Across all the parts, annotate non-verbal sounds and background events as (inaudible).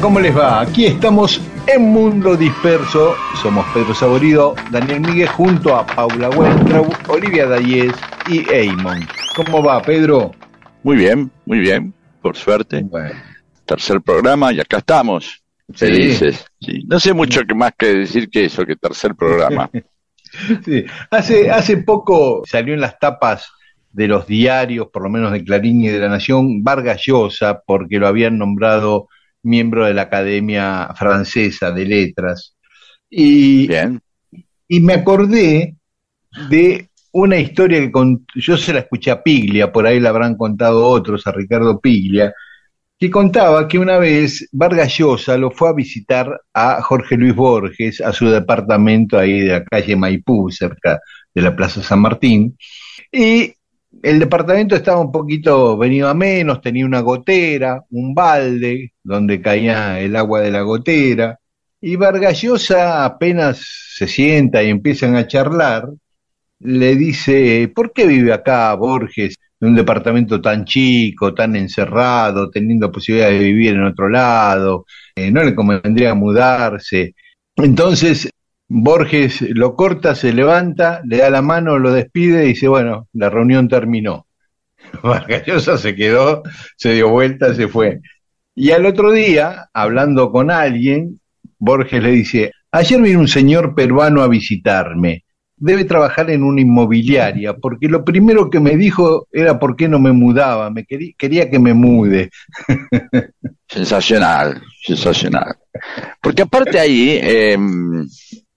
¿Cómo les va? Aquí estamos en Mundo Disperso. Somos Pedro Saborido, Daniel Miguel, junto a Paula Wentraub, Olivia Dayes y Eamon. ¿Cómo va, Pedro? Muy bien, muy bien, por suerte. Bueno, Tercer programa y acá estamos. Felices. Sí. No sé mucho que más que decir que eso, que tercer programa. (laughs) sí. Hace, hace poco salió en las tapas de los diarios, por lo menos de Clarín y de La Nación, Vargas Llosa, porque lo habían nombrado miembro de la Academia Francesa de Letras. Y, Bien. y me acordé de una historia que cont- yo se la escuché a Piglia, por ahí la habrán contado otros, a Ricardo Piglia, que contaba que una vez Vargas Llosa lo fue a visitar a Jorge Luis Borges, a su departamento ahí de la calle Maipú, cerca de la Plaza San Martín, y el departamento estaba un poquito venido a menos, tenía una gotera, un balde donde caía el agua de la gotera, y Vargas Llosa apenas se sienta y empiezan a charlar, le dice, ¿por qué vive acá Borges en un departamento tan chico, tan encerrado, teniendo posibilidad de vivir en otro lado? Eh, ¿no le convendría mudarse? Entonces Borges lo corta, se levanta, le da la mano, lo despide y dice, bueno, la reunión terminó. (laughs) Vargas Llosa se quedó, se dio vuelta, se fue. Y al otro día, hablando con alguien, Borges le dice, ayer vino un señor peruano a visitarme, debe trabajar en una inmobiliaria, porque lo primero que me dijo era por qué no me mudaba, me quería, que me mude. (laughs) Sensacional, sensacional. Porque aparte ahí, eh,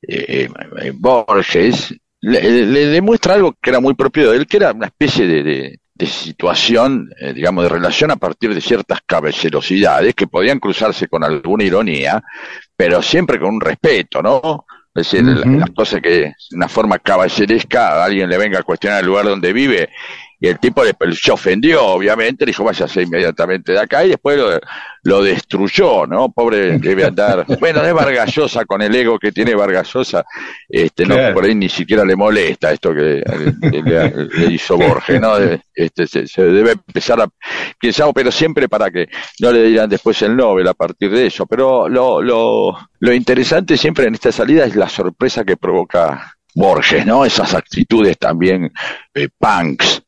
eh, eh, Borges le, le demuestra algo que era muy propio de él, que era una especie de, de- de situación, eh, digamos, de relación a partir de ciertas caballerosidades que podían cruzarse con alguna ironía, pero siempre con un respeto, ¿no? Es decir, las cosas que de una forma caballeresca a alguien le venga a cuestionar el lugar donde vive y el tipo le, se ofendió, obviamente, le dijo váyase inmediatamente de acá y después lo, lo destruyó, ¿no? Pobre debe andar. (laughs) Bueno, es Vargallosa con el ego que tiene Vargallosa, este, no, Claro. por ahí ni siquiera le molesta esto que le, le- le hizo Borges, ¿no? Este, se, se debe empezar a pensar, pero siempre para que no le digan después el Nobel a partir de eso. Pero lo, lo, lo interesante siempre en esta salida es la sorpresa que provoca Borges, ¿no? Esas actitudes también eh, punks,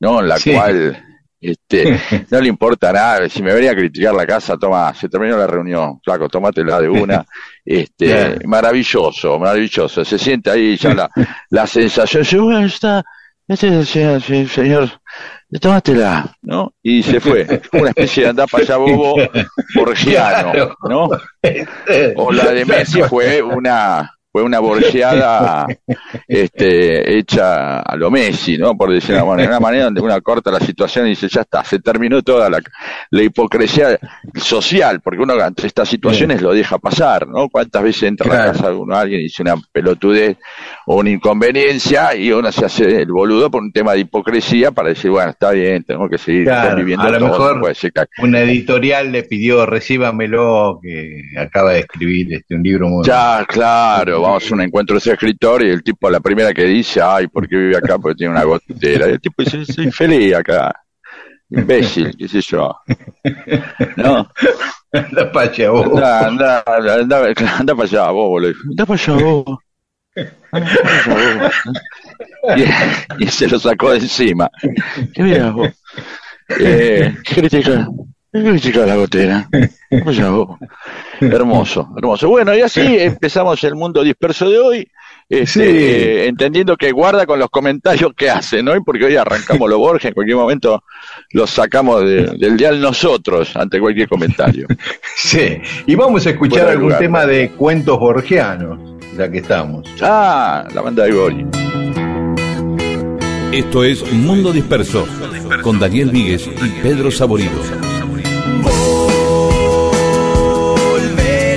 ¿no? En la Sí. cual este, (laughs) no le importa nada. Si me venía a criticar la casa, toma, se terminó la reunión, flaco, tómatela de una. (laughs) Este, maravilloso, maravilloso. Se siente ahí ya la, (laughs) la sensación, dice, bueno, está, este es el señor, señor, tómatela, ¿no? Y se fue. Una especie de andar para allá bobo borgiano. ¿no? O la de Messi fue una fue una borgeada (laughs) este, hecha a lo Messi, ¿no? Por decir de una manera, donde uno corta la situación y dice, ya está, se terminó toda la, la hipocresía social, porque uno ante estas situaciones lo deja pasar, ¿no? ¿Cuántas veces entra a la Claro. casa de uno alguien y dice una pelotudez o una inconveniencia y uno se hace el boludo por un tema de hipocresía para decir, bueno, está bien, tenemos que seguir Claro, conviviendo a lo todos, mejor- no puede ser que Una editorial le pidió, recíbamelo, que acaba de escribir este, un libro muy Ya, claro, vamos a un encuentro de ese escritor y el tipo, la primera que dice, ay, ¿por qué vive acá? Porque tiene una gotera. Y el tipo dice, soy feliz acá. Imbécil, qué sé yo. ¿No? (laughs) Anda para allá vos. Anda, anda, anda, anda para allá vos, boludo. Anda para allá vos. (laughs) Y, y se lo sacó de encima. ¿Qué miras vos? Eh, ¿Qué critica? ¿Qué critica la gotera? Vos. Hermoso, hermoso. Bueno, y así empezamos el mundo disperso de hoy. Este, Sí. eh, entendiendo que guarda con los comentarios que hace, ¿no? Porque hoy arrancamos los Borges, en cualquier momento los sacamos de- del dial nosotros ante cualquier comentario. Sí. Y vamos a escuchar algún lugar. tema de cuentos borgianos, ya que estamos. Ah, la banda de Gori. Esto es Mundo Disperso con Daniel Víguez y Pedro Saborido. volverán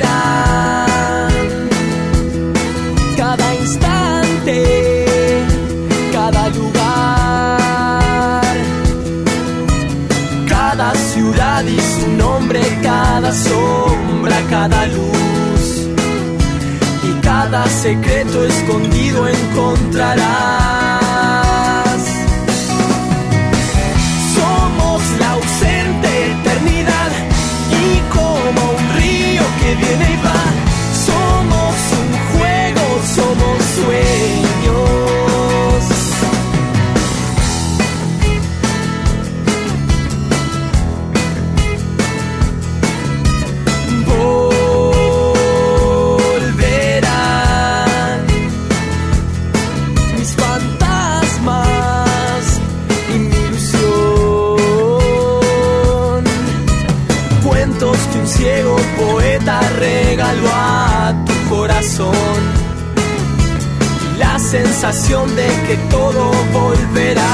cada instante, cada lugar, cada ciudad y su nombre, cada sombra, cada luz cada secreto escondido encontrarás. Somos la ausente eternidad y como un río que viene y va, la sensación de que todo volverá.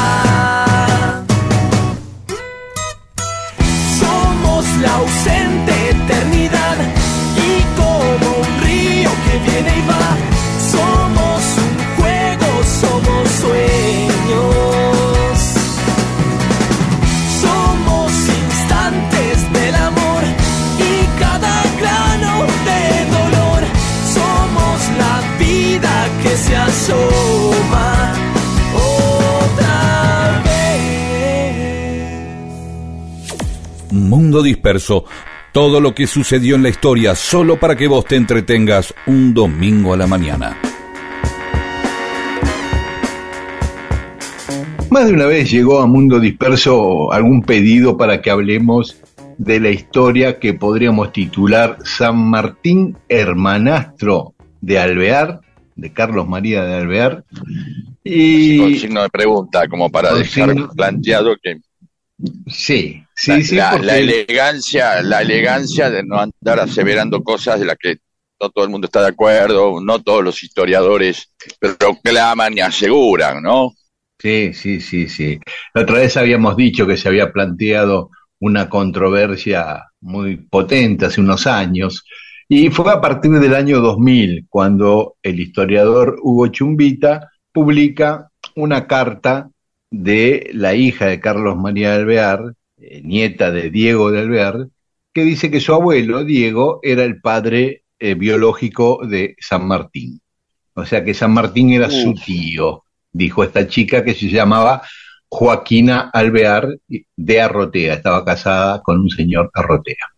Somos la ausente eternidad y como un río que viene y va, somos asoma otra vez. Mundo Disperso. Todo lo que sucedió en la historia solo para que vos te entretengas un domingo a la mañana. Más de una vez llegó a Mundo Disperso algún pedido para que hablemos de la historia que podríamos titular San Martín Hermanastro de Alvear, de Carlos María de Alvear. Con Y signo de pregunta, como para Con dejar signo- planteado que sí, sí, la, sí, la- porque la elegancia, la elegancia de no andar aseverando cosas de las que no todo el mundo está de acuerdo, no todos los historiadores proclaman y aseguran, ¿no? Sí, sí, sí, sí. La otra vez habíamos dicho que se había planteado una controversia muy potente hace unos años, y fue a partir del año 2000 cuando el historiador Hugo Chumbita publica una carta de la hija de Carlos María de Alvear, eh, nieta de Diego de Alvear, que dice que su abuelo, Diego, era el padre eh, biológico de San Martín. O sea que San Martín era su tío, dijo esta chica que se llamaba Joaquina Alvear de Arrotea, estaba casada con un señor Arrotea.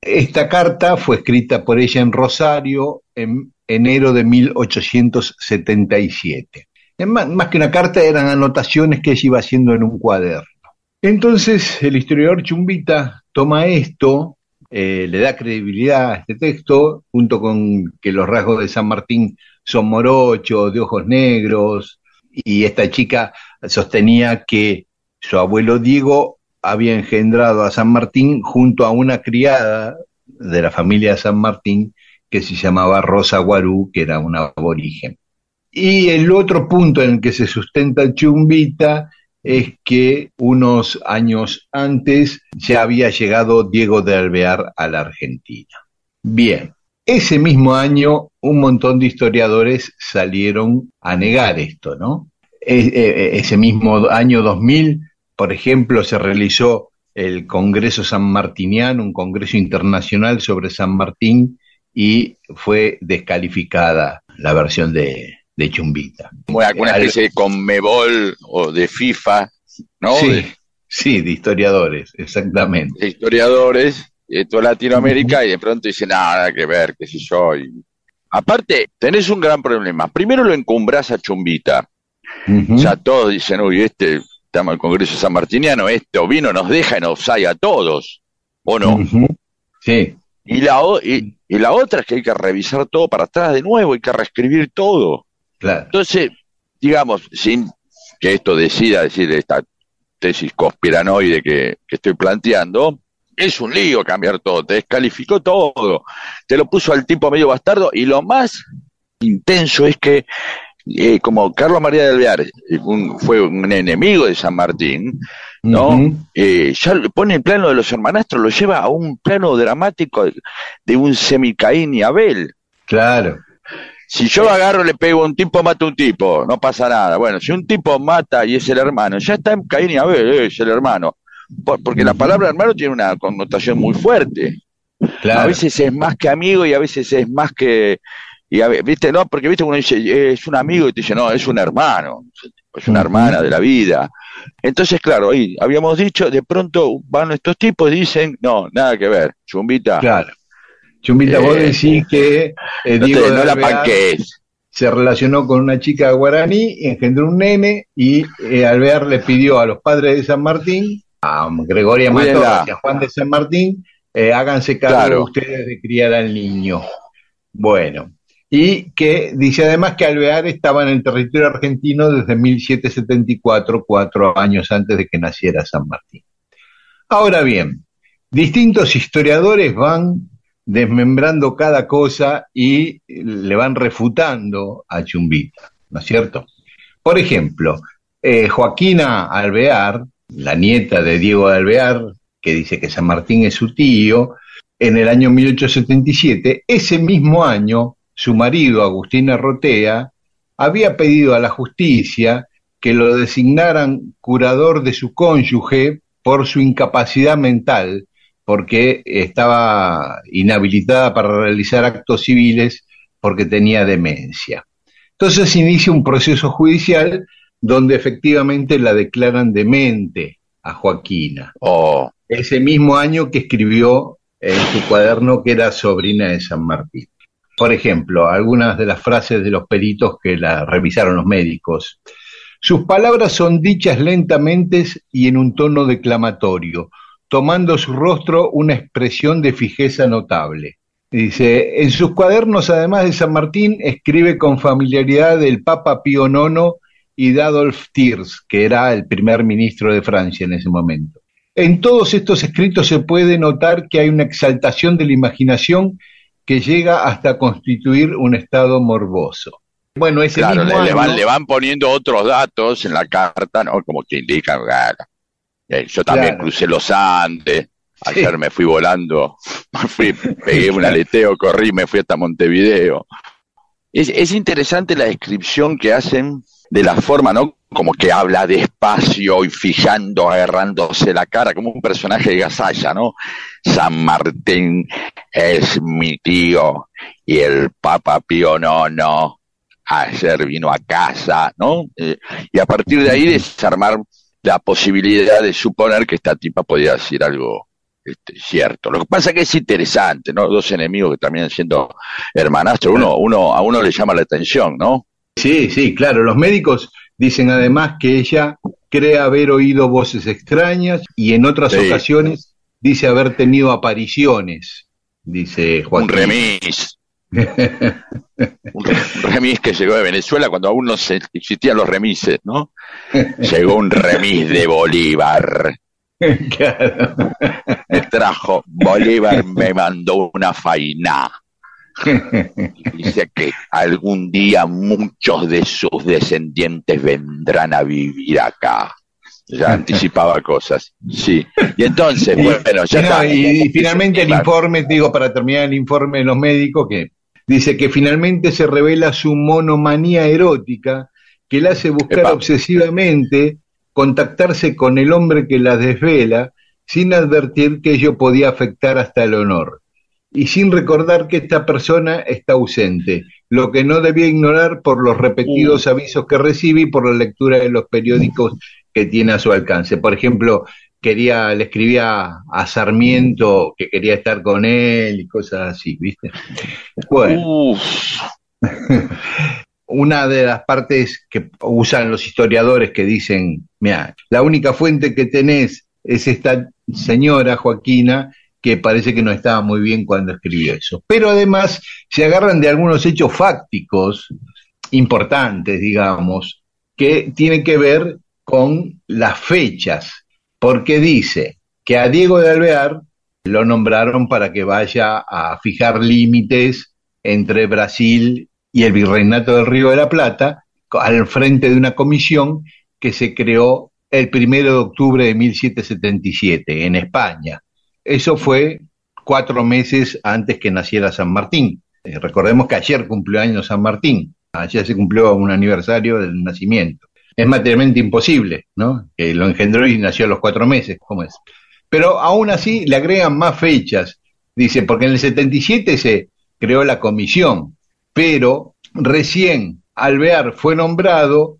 Esta carta fue escrita por ella en Rosario en enero de 1877. Es más, más que una carta, eran anotaciones que ella iba haciendo en un cuaderno. Entonces, el historiador Chumbita toma esto, eh, le da credibilidad a este texto, junto con que los rasgos de San Martín son morochos, de ojos negros, y esta chica sostenía que su abuelo Diego había engendrado a San Martín junto a una criada de la familia San Martín que se llamaba Rosa Guarú, que era una aborigen. Y el otro punto en el que se sustenta Chumbita es que unos años antes ya había llegado Diego de Alvear a la Argentina. Bien, ese mismo año un montón de historiadores salieron a negar esto, ¿no? E- e- ese mismo año 2000, por ejemplo, se realizó el Congreso San Martiniano, un congreso internacional sobre San Martín, y fue descalificada la versión de, de Chumbita. Como alguna Al- especie de conmebol o de FIFA, ¿no? Sí, De, sí, de historiadores, exactamente. de historiadores de toda Latinoamérica y de pronto dicen, nada que ver, qué sé yo. y- Aparte, tenés un gran problema. Primero lo encumbrás a Chumbita. Ujú. Ya todos dicen, uy, este, estamos en el Congreso San Martiniano, este vino nos deja en offside a todos, ¿o no? Sí, Y la, o- y, y la otra es que hay que revisar todo para atrás de nuevo, hay que reescribir todo. claro. Entonces, digamos, sin que esto decida decir esta tesis conspiranoide que, que estoy planteando, es un lío cambiar todo, te descalificó todo, te lo puso al tipo medio bastardo y lo más intenso es que eh, como Carlos María de Alvear eh, un- fue un enemigo de San Martín, ¿no? Eh, ya pone el plano de los hermanastros, lo lleva a un plano dramático de, de un semicaín y Abel. Claro. Si yo agarro, le pego a un tipo, mato a un tipo, no pasa nada. Bueno, si un tipo mata y es el hermano, ya está en Caín y Abel, eh, es el hermano. Por- porque la palabra hermano tiene una connotación muy fuerte. Claro. A veces es más que amigo y a veces es más que. Y a ¿Viste? No, porque viste uno dice, es un amigo y te dice, no, es un hermano, es una hermana de la vida. Entonces, claro, ahí habíamos dicho, de pronto van estos tipos y dicen, no, nada que ver, chumbita, Claro. Chumbita, vos Eh, decís que eh, no, Diego te, no la se relacionó con una chica guaraní, engendró un nene y eh, Alvear le pidió a los padres de San Martín, a Gregoria. Matorras y a Juan de San Martín, eh, háganse cargo Claro. ustedes de criar al niño. Bueno, y que dice además que Alvear estaba en el territorio argentino desde 1774, cuatro años antes de que naciera San Martín. Ahora bien, distintos historiadores van desmembrando cada cosa y le van refutando a Chumbita, ¿no es cierto? Por ejemplo, eh, Joaquina Alvear, la nieta de Diego de Alvear, que dice que San Martín es su tío, en el año 1877, ese mismo año, su marido, Agustín Arrotea, había pedido a la justicia que lo designaran curador de su cónyuge por su incapacidad mental, porque estaba inhabilitada para realizar actos civiles porque tenía demencia. Entonces inicia un proceso judicial donde efectivamente la declaran demente a Joaquina. Oh, Ese mismo año que escribió en su cuaderno que era sobrina de San Martín. Por ejemplo, algunas de las frases de los peritos que la revisaron los médicos. Sus palabras son dichas lentamente y en un tono declamatorio, tomando su rostro una expresión de fijeza notable. Dice, en sus cuadernos, además de San Martín, escribe con familiaridad del Papa Pío IX y de Adolf Thiers, que era el primer ministro de Francia en ese momento. En todos estos escritos se puede notar que hay una exaltación de la imaginación que llega hasta constituir un estado morboso. Bueno, ese claro, le, mismo le van, año- le van poniendo otros datos en la carta, ¿no? Como que indican. Eh, yo también Claro. crucé los Andes, Sí. ayer me fui volando, (laughs) me fui, pegué un aleteo, corrí, me fui hasta Montevideo. Es, es interesante la descripción que hacen de la forma, ¿no? Como que habla despacio y fijando, agarrándose la cara, como un personaje de Gasalla, ¿no? San Martín es mi tío y el Papa Pío no, ayer vino a casa, ¿no? Eh, y a partir de ahí desarmar la posibilidad de suponer que esta tipa podía decir algo este, cierto. Lo que pasa que es interesante, ¿no? Dos enemigos que también siendo hermanastros, uno, uno, a uno le llama la atención, ¿no? Sí, sí, claro. Los médicos dicen además que ella cree haber oído voces extrañas y en otras Sí. ocasiones dice haber tenido apariciones, dice Joaquín. Un remis. (laughs) Un re- un remis que llegó de Venezuela cuando aún no se existían los remises, ¿no? Llegó un remis de Bolívar. (laughs) Claro. Me trajo Bolívar, me mandó una faina. Dice que algún día muchos de sus descendientes vendrán a vivir acá. Ya anticipaba cosas. Sí. Y entonces, bueno, ya No, está. y, y finalmente el informe, digo, para terminar el informe de los médicos, que dice que finalmente se revela su monomanía erótica, que la hace buscar Epa. obsesivamente contactarse con el hombre que la desvela, sin advertir que ello podía afectar hasta el honor, y sin recordar que esta persona está ausente, lo que no debía ignorar por los repetidos avisos que recibe y por la lectura de los periódicos que tiene a su alcance. Por ejemplo, quería, le escribía a Sarmiento que quería estar con él y cosas así, ¿viste? Bueno. (laughs) Una de las partes que usan los historiadores que dicen, mira, la única fuente que tenés es esta señora Joaquina que parece que no estaba muy bien cuando escribió eso. Pero además se agarran de algunos hechos fácticos importantes, digamos, que tienen que ver con las fechas, porque dice que a Diego de Alvear lo nombraron para que vaya a fijar límites entre Brasil y el Virreinato del Río de la Plata, al frente de una comisión que se creó el primero de octubre de 1777 en España. Eso fue cuatro meses antes que naciera San Martín. Eh, recordemos que ayer cumplió años San Martín, ayer se cumplió un aniversario del nacimiento. Es materialmente imposible, ¿no? Que lo engendró y nació a los cuatro meses, ¿cómo es? Pero aún así le agregan más fechas. Dice, porque en el 77 se creó la comisión, pero recién Alvear fue nombrado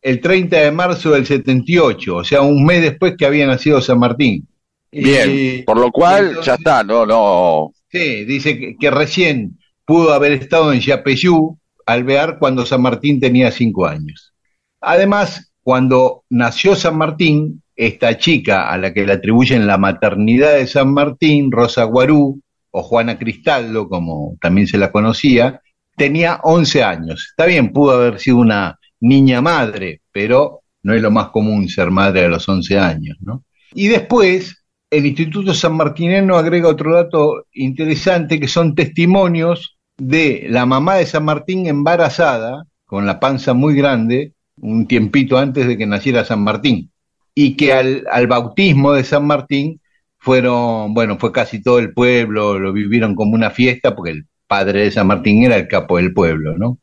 el 30 de marzo del 78, o sea, un mes después que había nacido San Martín. Bien, por lo cual entonces- ya está, no, no. Sí, dice que, que recién pudo haber estado en Yapeyú, Alvear, cuando San Martín tenía cinco años. Además, cuando nació San Martín, esta chica a la que le atribuyen la maternidad de San Martín, Rosa Guarú, o Juana Cristaldo, como también se la conocía, tenía 11 años. Está bien, pudo haber sido una niña madre, pero no es lo más común ser madre a los 11 años, ¿no? Y después, el Instituto San Martineno agrega otro dato interesante, que son testimonios de la mamá de San Martín embarazada, con la panza muy grande, un tiempito antes de que naciera San Martín, y que al, al bautismo de San Martín fueron, bueno, fue casi todo el pueblo, lo vivieron como una fiesta, porque el padre de San Martín era el capo del pueblo, ¿no?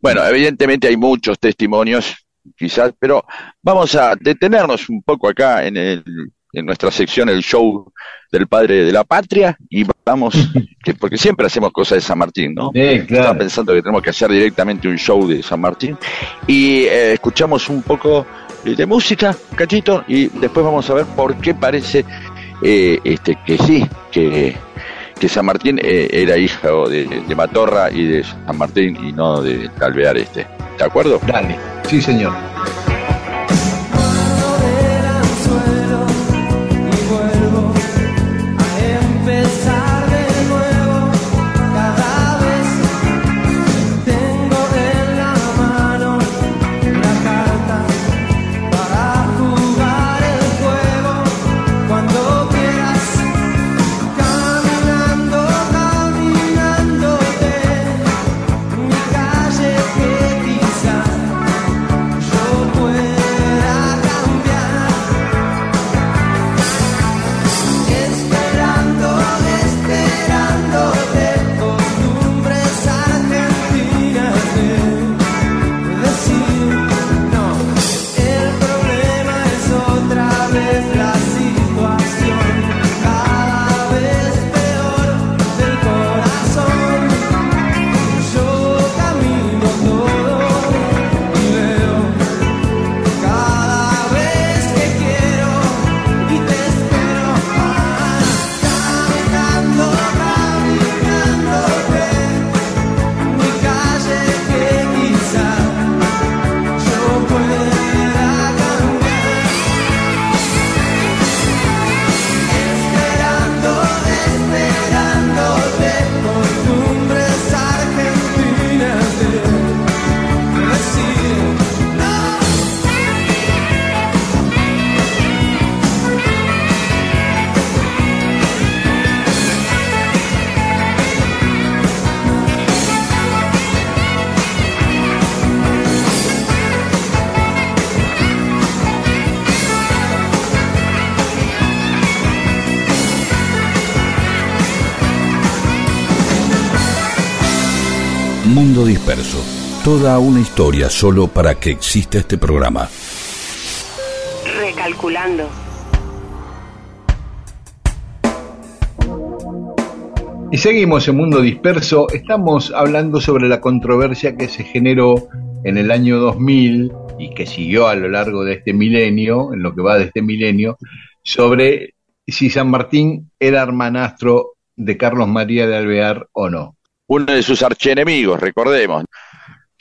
Bueno, evidentemente hay muchos testimonios, quizás, pero vamos a detenernos un poco acá en, el, en nuestra sección, el show del padre de la patria, y vamos, (laughs) que, porque siempre hacemos cosas de San Martín, ¿no? Estaba pensando que tenemos que hacer directamente un show de San Martín, y eh, escuchamos un poco de música, cachito, y después vamos a ver por qué parece eh, este, que sí, que, que San Martín eh, era hijo de, de Matorra y de San Martín y no de Alvear este. ¿De acuerdo? Dale, sí señor. Toda una historia solo para que exista este programa. Recalculando. Y seguimos en Mundo Disperso. Estamos hablando sobre la controversia que se generó en el año 2000 y que siguió a lo largo de este milenio, en lo que va de este milenio, sobre si San Martín era hermanastro de Carlos María de Alvear o no. Uno de sus archienemigos, recordemos.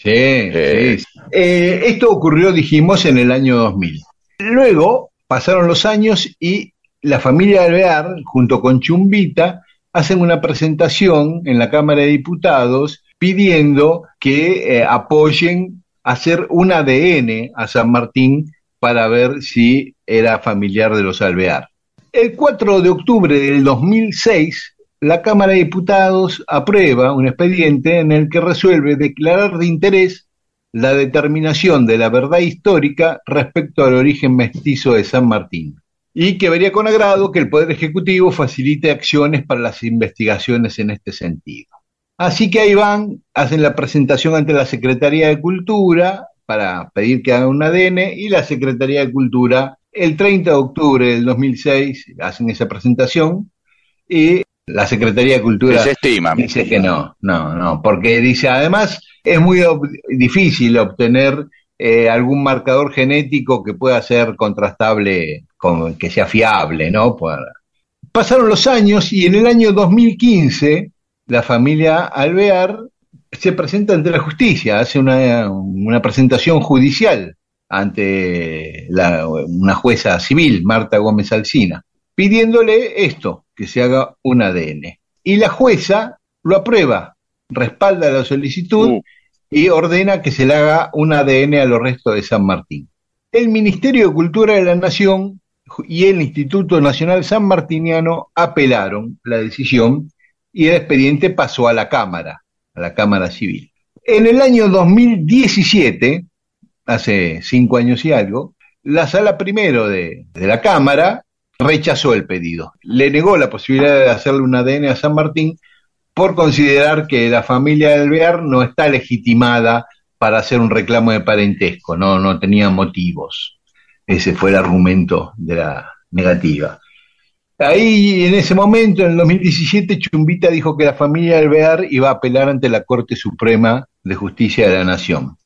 Sí, sí. Eh, esto ocurrió, dijimos, en el año 2000. Luego pasaron los años y la familia Alvear, junto con Chumbita, hacen una presentación en la Cámara de Diputados pidiendo que eh, apoyen hacer un ADN a San Martín para ver si era familiar de los Alvear. El 4 de octubre del 2006, la Cámara de Diputados aprueba un expediente en el que resuelve declarar de interés la determinación de la verdad histórica respecto al origen mestizo de San Martín y que vería con agrado que el Poder Ejecutivo facilite acciones para las investigaciones en este sentido. Así que ahí van, hacen la presentación ante la Secretaría de Cultura para pedir que haga un ADN y la Secretaría de Cultura el 30 de octubre del 2006 hacen esa presentación y la Secretaría de Cultura dice que no, no, no, porque dice además es muy difícil obtener eh, algún marcador genético que pueda ser contrastable que sea fiable, ¿no? Pasaron los años y en el año 2015 la familia Alvear se presenta ante la justicia, hace una, presentación judicial ante una jueza civil, Marta Gómez Alcina, pidiéndole esto, que se haga un ADN. Y la jueza lo aprueba, respalda la solicitud uh. y ordena que se le haga un ADN a los restos de San Martín. El Ministerio de Cultura de la Nación y el Instituto Nacional San Martiniano apelaron la decisión y el expediente pasó a la Cámara, a la Cámara Civil. En el año 2017, hace cinco años y algo, la sala primero de, de la Cámara rechazó el pedido. Le negó la posibilidad de hacerle un ADN a San Martín por considerar que la familia de Alvear no está legitimada para hacer un reclamo de parentesco, no, no tenía motivos. Ese fue el argumento de la negativa. Ahí, en ese momento, en el 2017, Chumbita dijo que la familia Alvear iba a apelar ante la Corte Suprema de Justicia de la Nación.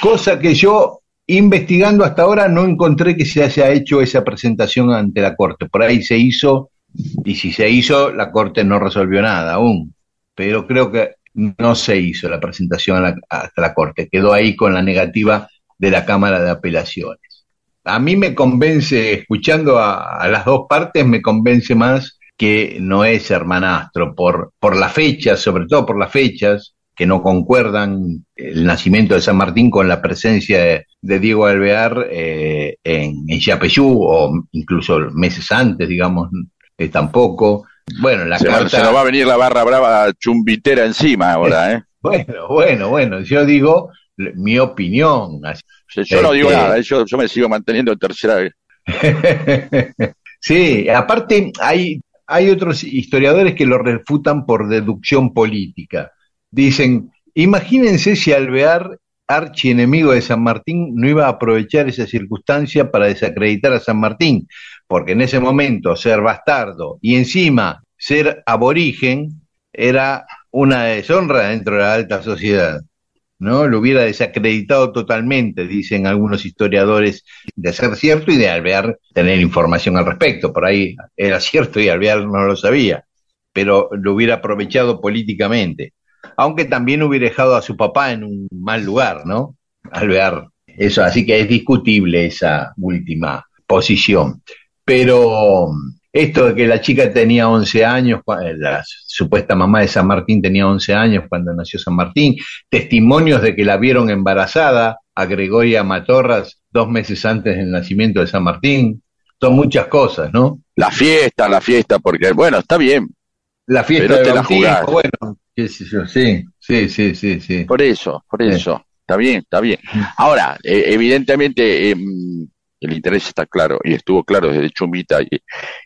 Cosa que yo, investigando hasta ahora, no encontré que se haya hecho esa presentación ante la Corte. Por ahí se hizo, y si se hizo, la Corte no resolvió nada aún. Pero creo que no se hizo la presentación hasta la Corte. Quedó ahí con la negativa de la Cámara de Apelaciones a mí me convence, escuchando a, las dos partes, me convence más que no es hermanastro, por, por las fechas, sobre todo por las fechas, que no concuerdan el nacimiento de San Martín con la presencia de, Diego Alvear eh, en, en Yapeyú, o incluso meses antes, digamos, eh, tampoco. Bueno, la se, carta... se nos va a venir la barra brava chumbitera encima ahora, ¿eh? (laughs) bueno, bueno, bueno, yo digo mi opinión. Yo no digo este, nada, yo, me sigo manteniendo en tercera vez. (laughs) sí, aparte hay, hay otros historiadores que lo refutan por deducción política. Dicen, imagínense si Alvear, archienemigo de San Martín, no iba a aprovechar esa circunstancia para desacreditar a San Martín, porque en ese momento ser bastardo y encima ser aborigen era una deshonra dentro de la alta sociedad. ¿no? Lo hubiera desacreditado totalmente, dicen algunos historiadores, de ser cierto y de Alvear tener información al respecto. Por ahí era cierto y Alvear no lo sabía, pero lo hubiera aprovechado políticamente. Aunque también hubiera dejado a su papá en un mal lugar, ¿no? Alvear. Eso, así que es discutible esa última posición. Pero esto de que la chica tenía 11 años, la supuesta mamá de San Martín tenía 11 años cuando nació San Martín, testimonios de que la vieron embarazada a Gregoria Matorras dos meses antes del nacimiento de San Martín, son muchas cosas, ¿no? La fiesta, la fiesta, porque bueno, está bien. La fiesta de la bueno, qué sé yo, sí, sí, sí, sí, sí. Por eso, por eso, está bien, está bien. Ahora, eh, evidentemente, em, el interés está claro y estuvo claro desde Chumita y,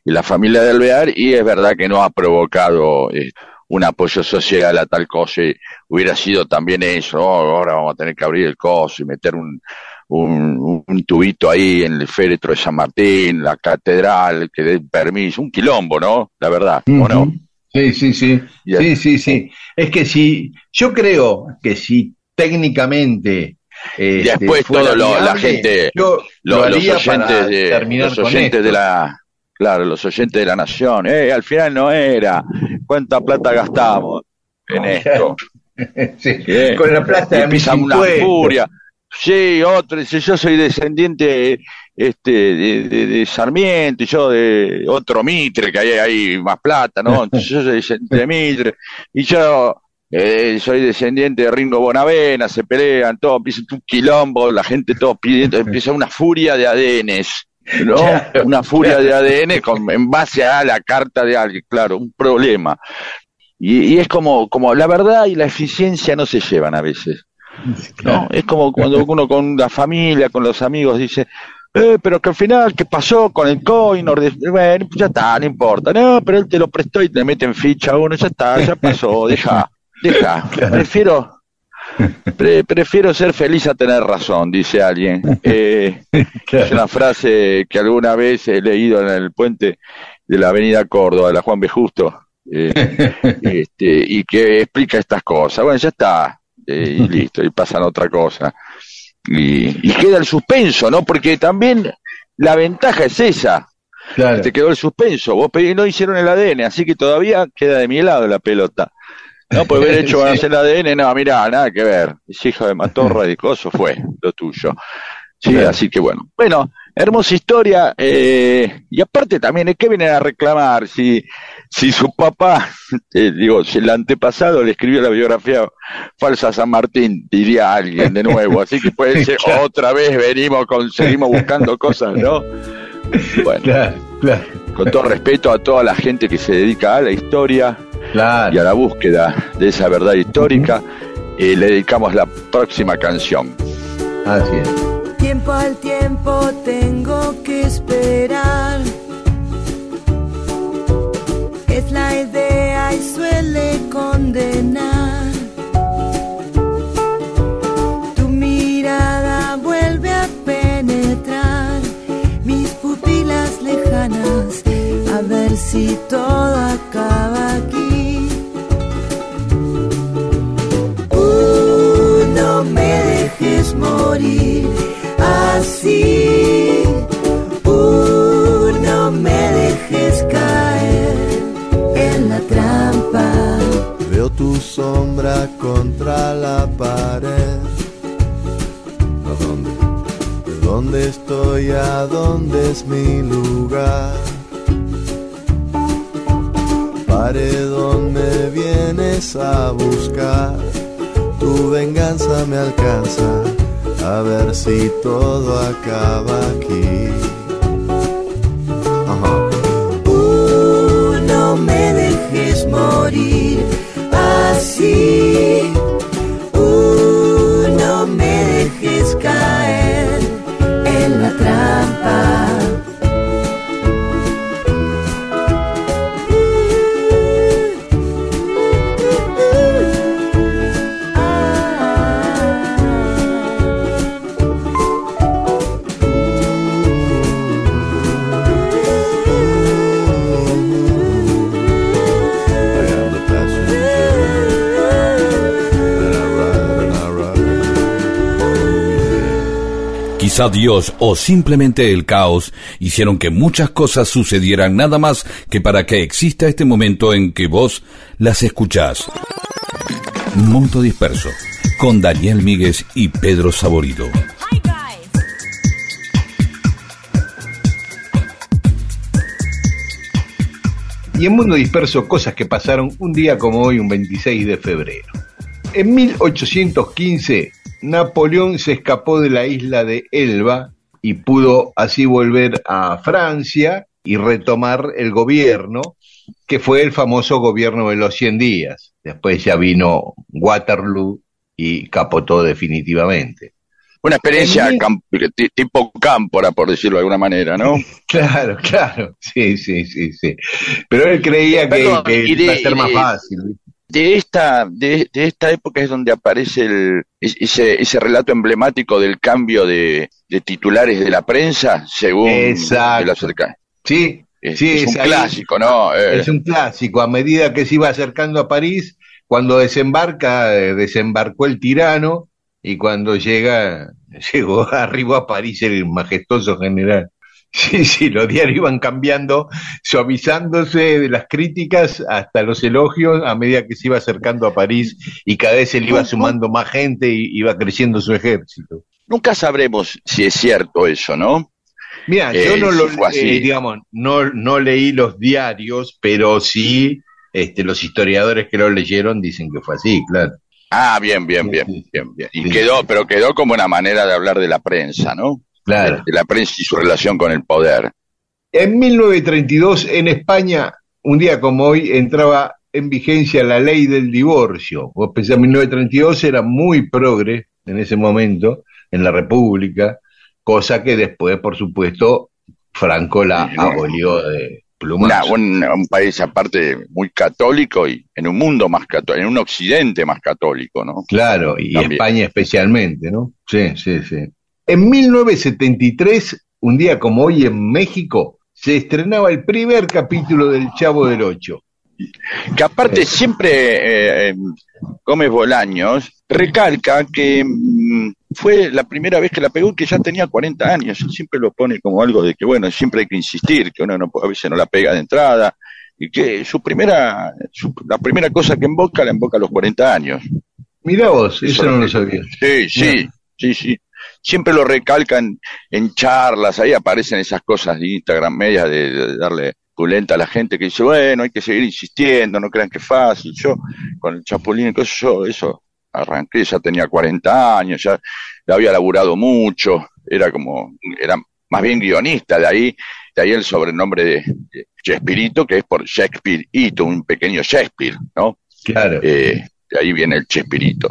la familia de Alvear y es verdad que no ha provocado eh, un apoyo social a tal cosa y hubiera sido también eso, oh, ahora vamos a tener que abrir el coso y meter un, un, tubito ahí en el féretro de San Martín, la catedral, que dé permiso, un quilombo, ¿no? La verdad, ¿o no? Sí, sí, sí. Y- Sí, sí, sí. Es que si, yo creo que si técnicamente. este, Después lo- la gente, yo Lo- lo los oyentes, de, los con oyentes de la claro los oyentes de la nación eh, al final no era cuánta plata gastamos en (laughs) esto Sí, ¿Qué? Con la plata de mis una furia sí otro dice yo soy descendiente este de, de- de Sarmiento y yo de otro Mitre que hay ahí más plata no (laughs) Entonces, yo soy descendiente de Mitre y yo eh, soy descendiente de Ringo Bonavena, se pelean, todo, empieza un quilombo, la gente todo pidiendo, (laughs) empieza una furia de ADNs, ¿no? (laughs) Una furia de ADN con, en base a la carta de alguien, claro, un problema. Y, y es como, como la verdad y la eficiencia no se llevan a veces, ¿no? Es como cuando uno con la familia, con los amigos dice, eh, pero que al final, ¿qué pasó con el coin? Bueno, ya está, no importa. No, pero él te lo prestó y te meten ficha a uno, ya está, ya pasó, (laughs) deja, deja. Prefiero, pre- prefiero ser feliz a tener razón, dice alguien. Eh, (laughs) es una frase que alguna vez he leído en el puente de la Avenida Córdoba, de la Juan B. Justo, eh, (laughs) este, y que explica estas cosas. Bueno, ya está, eh, y listo, y pasan otra cosa. Y, y queda el suspenso, ¿no? Porque también la ventaja es esa, Claro. te quedó el suspenso. Vos pedí, no hicieron el ADN, así que todavía queda de mi lado la pelota. No, por haber (laughs) hecho Sí. hacer el ADN, no, mirá, nada que ver. Es hija de Matorra y coso fue lo tuyo. Sí, Claro. así que bueno. Bueno, hermosa historia. eh, y aparte también, ¿eh? ¿qué vienen a reclamar? Si, si su papá, (laughs) eh, digo, si el antepasado le escribió la biografía falsa a San Martín, diría alguien de nuevo. Así que puede (laughs) ser, Claro. otra vez venimos, con, seguimos buscando cosas, ¿no? (laughs) Bueno Claro, claro, con todo respeto a toda la gente que se dedica a la historia claro. y a la búsqueda de esa verdad histórica, eh, le dedicamos la próxima canción. Así es. Tiempo al tiempo tengo que esperar. Suele condenar. Tu mirada vuelve a penetrar mis pupilas lejanas. A ver si todo acaba aquí. No me dejes morir así. Uh, no me dejes caer en la trampa. Veo tu sombra contra la pared. ¿A dónde? ¿Dónde estoy? ¿A dónde es mi lugar? Paredón me vienes a buscar. Tu venganza me alcanza. A ver si todo acaba aquí. Morir así. Uh, no me dejes caer en la trampa. Quizá Dios o simplemente el caos hicieron que muchas cosas sucedieran nada más que para que exista este momento en que vos las escuchás. Mundo Disperso, con Daniel Míguez y Pedro Saborido. Y en Mundo Disperso, cosas que pasaron un día como hoy, un 26 de febrero. En 1815, Napoleón se escapó de la isla de Elba y pudo así volver a Francia y retomar el gobierno, que fue el famoso gobierno de los 100 días. Después ya vino Waterloo y capotó definitivamente. Una experiencia camp- tipo cámpora, por decirlo de alguna manera, ¿no? (laughs) Claro, claro, sí, sí, sí, sí. Pero él creía que, iba a ser más de- fácil. De esta, de, de esta época es donde aparece el, es- ese, ese relato emblemático del cambio de, de titulares de la prensa según Exacto. el acerca- Sí, Es, Sí, es es un ahí- clásico, ¿no? Eh, Es un clásico. A medida que se iba acercando a París, cuando desembarca, eh, desembarcó el tirano y cuando llega, (laughs) llegó, arribó a París el majestuoso general. (laughs) Sí, sí, los diarios iban cambiando, suavizándose de las críticas hasta los elogios a medida que se iba acercando a París y cada vez se le iba sumando más gente y iba creciendo su ejército. nunca sabremos si es cierto eso, ¿no? Mira, Eh, yo no si lo, eh, digamos, no, no leí los diarios, pero sí, este, los historiadores que lo leyeron dicen que fue así, claro. Ah, bien, bien, bien, bien, bien. Y quedó, pero quedó como una manera de hablar de la prensa, ¿no? Claro. De la prensa y su relación con el poder. En 1932, en España, un día como hoy, entraba en vigencia la ley del divorcio. Vos pensás, 1932 era muy progre en ese momento, en la República, cosa que después, por supuesto, Franco la abolió de Una- plumazo. un, un país aparte muy católico y en un mundo más católico, en un occidente más católico, ¿no? Claro, y También. España especialmente, ¿no? Sí, sí, sí. En 1973, un día como hoy en México, se estrenaba el primer capítulo del Chavo del Ocho. Que aparte siempre eh, Gómez Bolaños recalca que mm, fue la primera vez que la pegó que ya tenía 40 años. Él siempre lo pone como algo de que, bueno, siempre hay que insistir, que uno no, a veces no la pega de entrada y que su primera, su- la primera cosa que invoca la invoca a los 40 años. Mirá vos, Eso eso no lo sabía. Sí, sí, sí, sí. Siempre lo recalcan en charlas, ahí aparecen esas cosas de Instagram medias de, de darle pulenta a la gente que dice, bueno, hay que seguir insistiendo, no crean que es fácil. Yo, con el Chapulín y cosas, yo eso arranqué, ya tenía 40 años, ya la había laburado mucho, era como, era más bien guionista, de ahí, de ahí el sobrenombre de, de Chespirito, que es por Shakespeare Ito, un pequeño Shakespeare, ¿no? Claro. Eh, de ahí viene el Chespirito,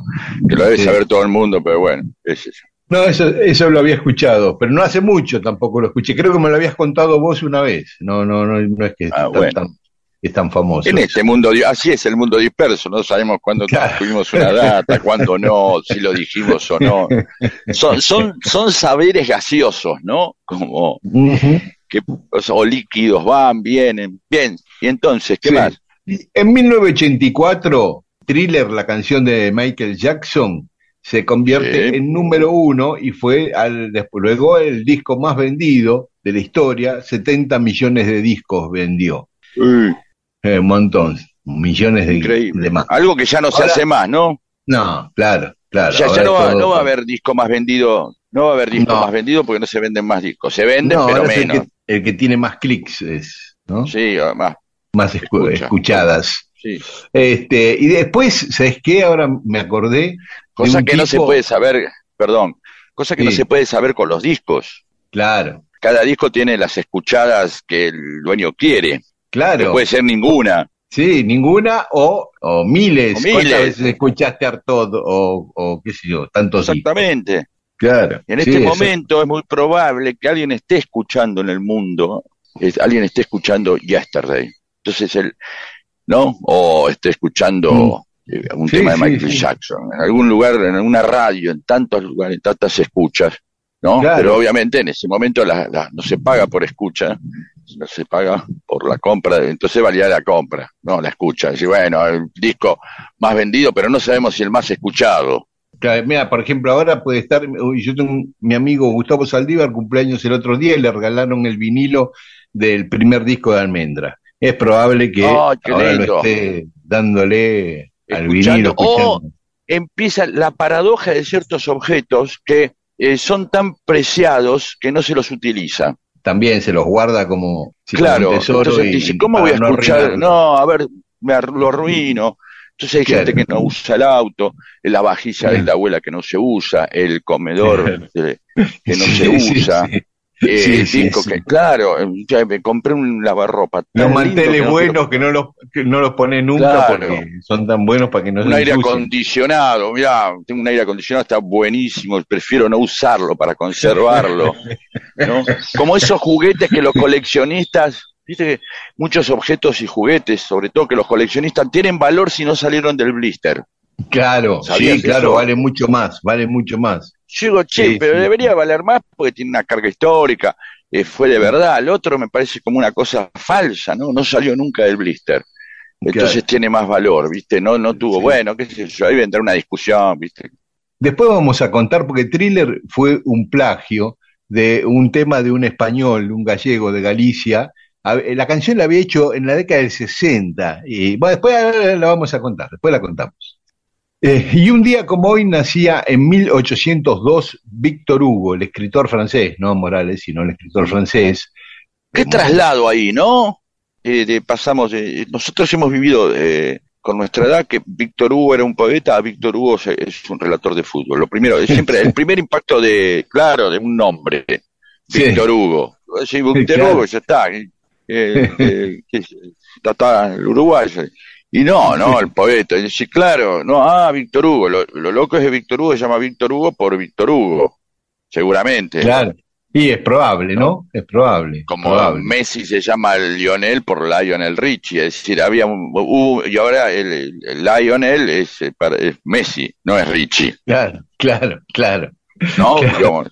que lo debe Sí. saber todo el mundo, pero bueno, es eso. No, eso, eso lo había escuchado, pero no hace mucho tampoco lo escuché. Creo que me lo habías contado vos una vez. No, no, no, no es que Ah, tan- bueno. tan- es tan famoso. En este mundo, así es el mundo disperso, no sabemos cuándo Claro. tuvimos una data, cuándo no, si lo dijimos o no. Son, son, son saberes gaseosos, ¿no? Como que o, líquidos van, vienen, bien. Y entonces, ¿qué Sí. más? En 1984, Thriller, la canción de Michael Jackson, se convierte Sí. en número uno y fue al, después, luego el disco más vendido de la historia, 70 millones de discos vendió. Eh, un montón, millones de, Increíble. de más. Algo que ya no se hace más, ¿no? No, claro, claro. ya ya no, va, no va a haber disco más vendido, no va a haber disco No. más vendido porque no se venden más discos. Se venden, No, pero el menos. que, el que tiene más clics, es, ¿no? Sí, más, más escu- escucha. escuchadas. sí. Este, y después, ¿sabes qué? Ahora me acordé. Cosa que no se puede saber, perdón, cosa que no se puede saber con los discos. Claro, Cada disco tiene las escuchadas que el dueño quiere. No claro. puede ser ninguna. Sí, ninguna o, o miles. O miles. ¿Cuántas veces escuchaste Artod o, o qué sé yo? Tantos discos? Exactamente. Claro. En sí, este eso- momento es muy probable que alguien esté escuchando en el mundo, es- alguien esté escuchando Yesterday. Entonces él, ¿no? O esté escuchando eh, un. Sí, tema de Michael sí. Jackson, en algún lugar, en alguna radio, en tantos lugares, en tantas escuchas, ¿no? Claro. Pero obviamente en ese momento la- la- no se paga por escucha, no se paga por la compra, entonces valía la compra, no la escucha. Decir, bueno, el disco más vendido, pero no sabemos si el más escuchado. Claro, mira, por ejemplo, ahora puede estar. Yo tengo mi amigo Gustavo Saldívar, cumpleaños el otro día y le regalaron el vinilo del primer disco de Almendra. Es probable que qué ahora lo esté dándole Escuchando, o- empieza la paradoja de ciertos objetos que eh, son tan preciados que no se los utiliza. También se los guarda como si claro, tesoro. entonces y- dice, ¿cómo voy a no escuchar? No, a ver, me lo arruino. Entonces hay Claro. gente que no usa el auto, la vajilla de la abuela que no se usa, el comedor que no (laughs) Sí, se sí, usa, sí. Eh, Sí, sí, disco sí. que, claro, ya me compré un lavarropa. Los manteles que no buenos que no los, que no los pone nunca Claro. porque son tan buenos para que no un se aire ensucien. acondicionado, mirá, tengo un aire acondicionado, está buenísimo, prefiero no usarlo para conservarlo, (laughs) ¿no? Como esos juguetes que los coleccionistas, viste que muchos objetos y juguetes, sobre todo que los coleccionistas tienen valor si no salieron del blister. Claro, ¿Sabías sí, claro, eso? vale mucho más, vale mucho más. Yo digo, che, Sí, pero sí. debería valer más porque tiene una carga histórica. eh, fue de verdad. El otro me parece como una cosa falsa, ¿no? No salió nunca del blister. Entonces Claro. tiene más valor, ¿viste? No, no tuvo, Sí. bueno, qué sé yo, ahí vendrá una discusión, ¿viste? Después vamos a contar, porque Thriller fue un plagio de un tema de un español, un gallego de Galicia. La canción la había hecho en la década del 60. Y bueno, después la vamos a contar, después la contamos. Eh, y un día como hoy nacía en 1802 Víctor Hugo, el escritor francés, no Morales, sino el escritor francés. Qué traslado ahí, ¿no? Eh, de- pasamos nosotros hemos vivido eh, con nuestra edad que Víctor Hugo era un poeta, a Víctor Hugo se- es un relator de fútbol. Lo primero, es siempre el (laughs) primer impacto de, claro, de un nombre, Sí. Víctor Hugo. Sí, Víctor Claro. Hugo, ya está. eh, eh, (laughs) que está, está el uruguayo. Y no, no, el poeta. Y dice, claro, no, ah, Víctor Hugo. Lo, lo loco es que Víctor Hugo se llama Víctor Hugo por Víctor Hugo, seguramente. Claro. Y es probable, ¿no? Es probable. Como probable. Messi se llama Lionel por Lionel Richie, es decir, había un, hubo- y ahora el, el- el Lionel es, eh, es Messi, no es Richie, Claro, claro, claro. ¿no? (laughs) Claro. Digamos,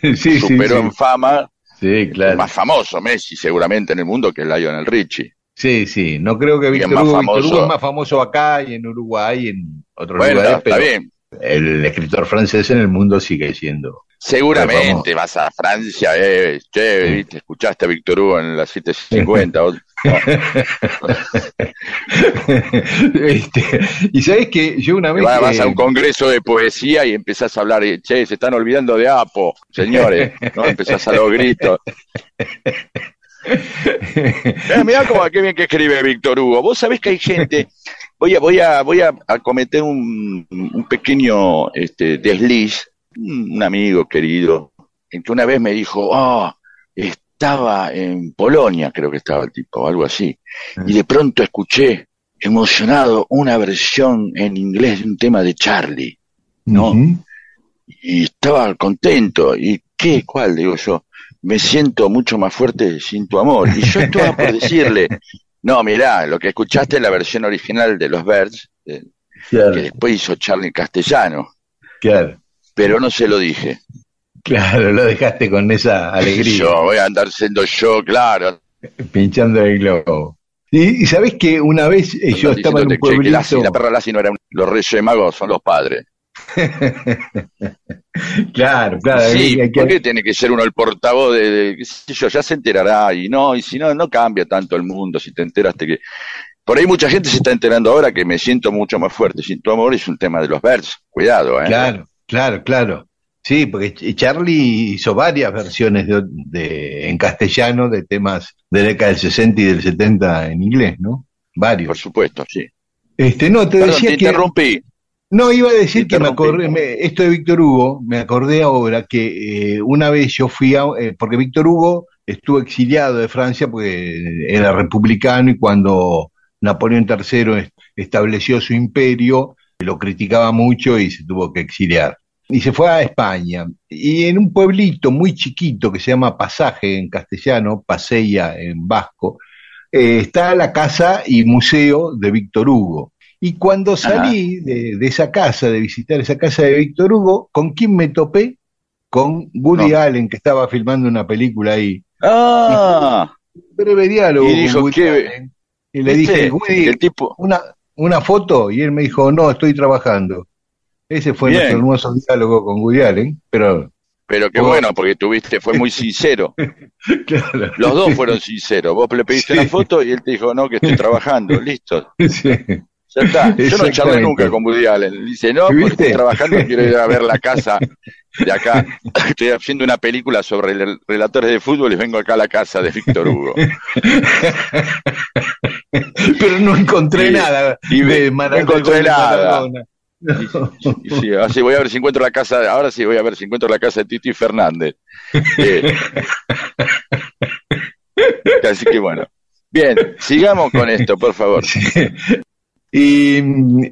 Sí, sí, superó sí. en fama, Sí, claro. más famoso Messi seguramente en el mundo que Lionel Richie. Sí, sí, no creo que Víctor Hugo, Víctor. Hugo es más famoso acá y en Uruguay y en otros Bueno, lugares, está pero bien. el escritor francés en el mundo sigue siendo. Seguramente vas a Francia, eh, che, viste, escuchaste a Víctor Hugo en las 750. o- Este, y sabés que yo una vez Vas, vas a un congreso de poesía y empezás a hablar, y, che, se están olvidando de Apo, señores, ¿no? Empezás a los gritos. Eh, mirá cómo, qué bien que escribe Víctor Hugo. Vos sabés que hay gente, voy a, voy a, voy a, a cometer un, un pequeño este, desliz, un amigo querido, en que una vez me dijo, oh, estaba en Polonia, creo que estaba el tipo, algo así, y de pronto escuché emocionado una versión en inglés de un tema de Charlie, ¿no? Y estaba contento. ¿Y qué? ¿Cuál? Digo yo, me siento mucho más fuerte sin tu amor. Y yo estaba por (laughs) decirle, no, mirá, lo que escuchaste es la versión original de los Birds, eh, que después hizo Charlie en castellano, claro, pero no se lo dije. claro, lo dejaste con esa alegría, Yo voy a andar siendo yo, claro. pinchando el globo. Y, y sabés que una vez eh, yo estaba en un che, que pueblito, la perra Lassie no era un- los reyes magos, son los padres. (laughs) claro, claro, sí, hay- hay que- ¿por qué tiene que ser uno el portavoz de, de- qué sé yo, ya se enterará y no, y si no, no cambia tanto el mundo, si te enteraste que... Por ahí mucha gente se está enterando ahora que me siento mucho más fuerte, sin tu amor es un tema de los Birds, cuidado, ¿eh? Claro, claro, claro. Sí, porque Ch- Charlie hizo varias versiones de, de- en castellano de temas de la década del 60 y del 70 en inglés, ¿no? Por Varios. supuesto, sí. Este, no, te Perdón, decía te que interrumpí. No iba a decir que me acordé, me- esto de Víctor Hugo, me acordé ahora que eh, una vez yo fui a, eh, porque Víctor Hugo estuvo exiliado de Francia porque era republicano y cuando Napoleón III est- estableció su imperio, lo criticaba mucho y se tuvo que exiliar. Y se fue a España. Y en un pueblito muy chiquito que se llama Pasaje en castellano, Paseia en vasco, eh, está la casa y museo de Víctor Hugo. Y cuando salí de, de esa casa, de visitar esa casa de Víctor Hugo, ¿con quién me topé? Con Woody No. Allen, que estaba filmando una película ahí. Ah, Breve diálogo Y con dijo, Woody ¿qué? Allen. Y le ¿viste? dije, Woody, el tipo, una, una foto, y él me dijo, no, estoy trabajando. Ese fue Bien. nuestro hermoso diálogo con Woody Allen, pero pero qué bueno, porque tuviste, fue muy sincero. (laughs) claro, Los dos fueron sinceros. Vos le pediste Sí. una foto y él te dijo, no, que estoy trabajando. Listo. (laughs) sí. Ya está. Yo no charlé nunca con Woody Allen. Dice, no, porque estoy trabajando, quiero ir a ver la casa de acá. (laughs) Estoy haciendo una película sobre rel- relatores de fútbol y vengo acá a la casa de Víctor Hugo. (laughs) pero no encontré Y- nada y de no encontré nada. Y sí, así voy a ver si encuentro la casa, ahora sí voy a ver si encuentro la casa de Titi Fernández. Eh, (laughs) así que bueno. Bien, sigamos con esto, por favor. Y,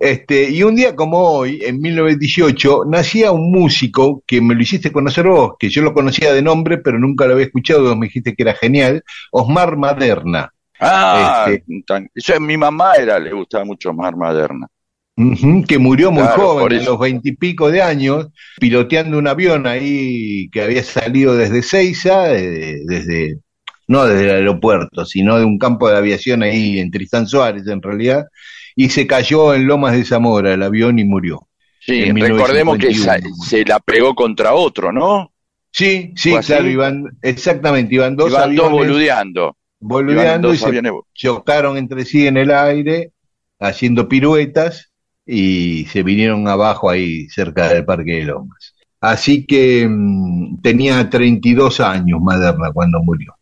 este, y un día como hoy, en 1918, nacía un músico que me lo hiciste conocer vos, que yo lo conocía de nombre, pero nunca lo había escuchado, vos me dijiste que era genial, Osmar Maderna. Ah, Este. tan- eso, mi mamá era, le gustaba mucho Mar Maderna. Que murió muy Claro, joven, a los veintipico de años, piloteando un avión ahí que había salido desde Seiza, eh, desde, no desde el aeropuerto, sino de un campo de aviación ahí en Tristán Suárez en realidad, y se cayó en Lomas de Zamora el avión y murió. Sí, recordemos que esa- 1951. se la pegó contra otro, ¿no? Sí, sí, claro, iban, exactamente, iban dos Iban dos boludeando. Boludeando dos y se chocaron entre sí en el aire, haciendo piruetas, y se vinieron abajo ahí cerca del Parque de Lomas. Así que mm, tenía 32 años Maderna cuando murió.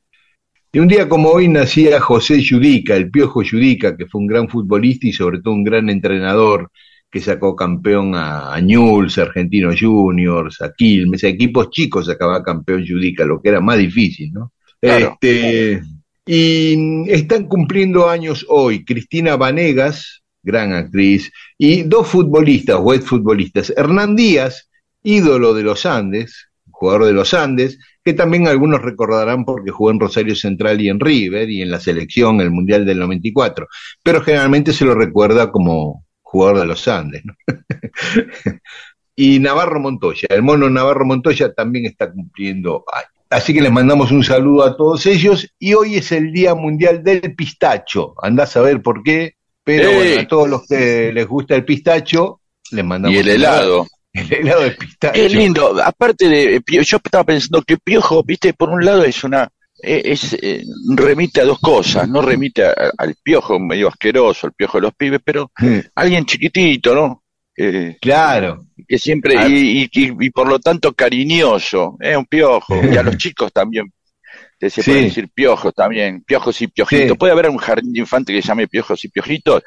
Y un día como hoy nacía José Yudica, el Piojo Yudica, que fue un gran futbolista y sobre todo un gran entrenador que sacó campeón a, a Newell's, Argentinos Juniors, a Quilmes, a equipos chicos sacaba campeón Yudica, lo que era más difícil, ¿no? Claro. Este, y están cumpliendo años hoy Cristina Vanegas, gran actriz, y dos futbolistas, o futbolistas, Hernán Díaz, ídolo de los Andes, jugador de los Andes, que también algunos recordarán porque jugó en Rosario Central y en River y en la selección, el Mundial del 94, pero generalmente se lo recuerda como jugador de los Andes. ¿no? (laughs) y Navarro Montoya, el mono Navarro Montoya también está cumpliendo años. Así que les mandamos un saludo a todos ellos y hoy es el Día Mundial del Pistacho. Andás a ver por qué, pero bueno, a todos los que les gusta el pistacho, les mandamos Y el un helado. (laughs) El helado de pistacho. Qué lindo. Aparte de, Pio- yo estaba pensando que Piojo, viste, por un lado es una, eh, es, eh, remite a dos cosas, no remite a- al Piojo medio asqueroso, el Piojo de los pibes, pero alguien chiquitito, ¿no? Claro, que siempre, Ah. y, y- y- y por lo tanto cariñoso, es un piojo, y a los (laughs) chicos también, se Sí. pueden decir piojos también, piojos y piojitos. Sí. ¿Puede haber un jardín de infante que se llame piojos y piojitos?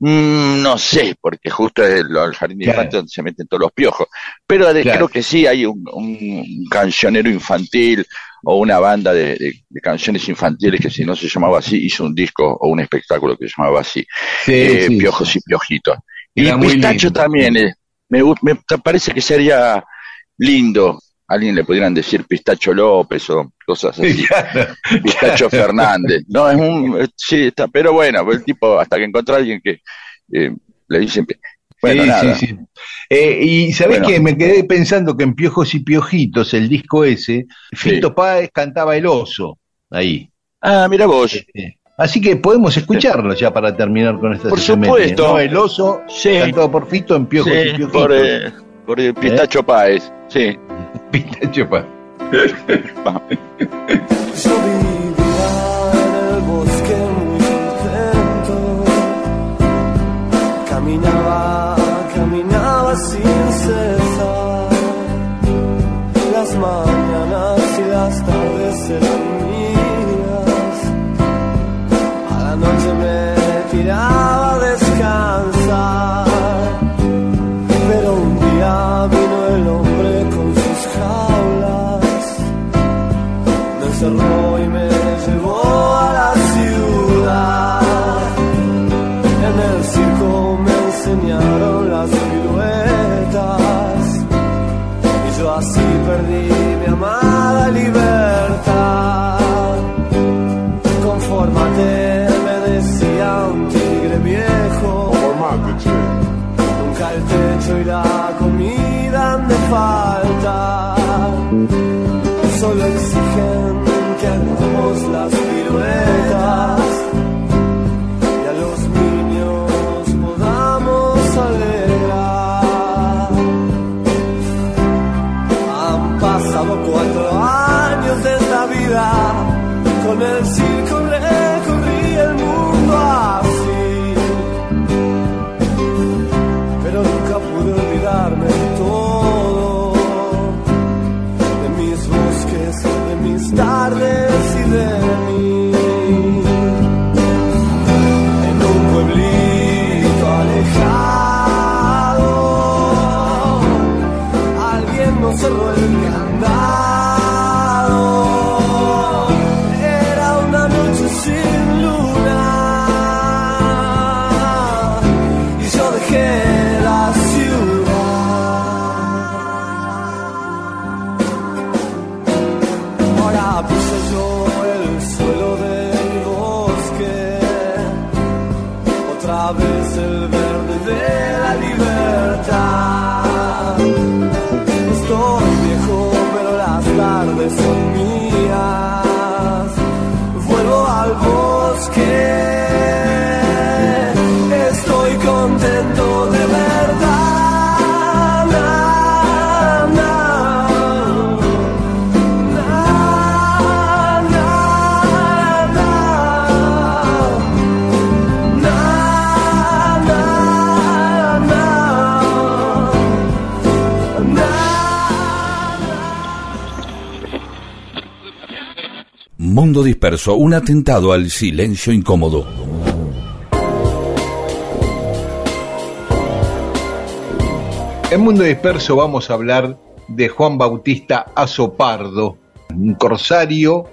Mm, no sé, porque justo es el, el jardín de Claro. infante donde se meten todos los piojos. Pero de- Claro. creo que sí hay un, un cancionero infantil o una banda de, de- de canciones infantiles que si no se llamaba así, hizo un disco o un espectáculo que se llamaba así, sí, eh, piojos y piojitos. Y Era pistacho lindo. también, eh, me, me parece que sería lindo. Alguien le pudieran decir Pistacho López o cosas así. (laughs) Claro. Pistacho Fernández. No, es un. eh, Sí, está. Pero bueno, el tipo, hasta que encontró a alguien que eh, le dicen. Bueno, Sí, nada. sí, sí. Eh, y sabés Bueno. que me quedé pensando que en Piojos y Piojitos, el disco ese, Fito Páez cantaba el oso ahí. Ah, mira vos. Este, Así que podemos escucharlo ya para terminar con esta Por supuesto. ¿no? El oso Sí, cantado por Fito en Piojos y sí, Piojitos. por, eh, por el Pistacho Páez. Sí. (laughs) Pistacho Páez. (laughs) alguien Disperso, un atentado al silencio incómodo. En Mundo Disperso vamos a hablar de Juan Bautista Azopardo, un corsario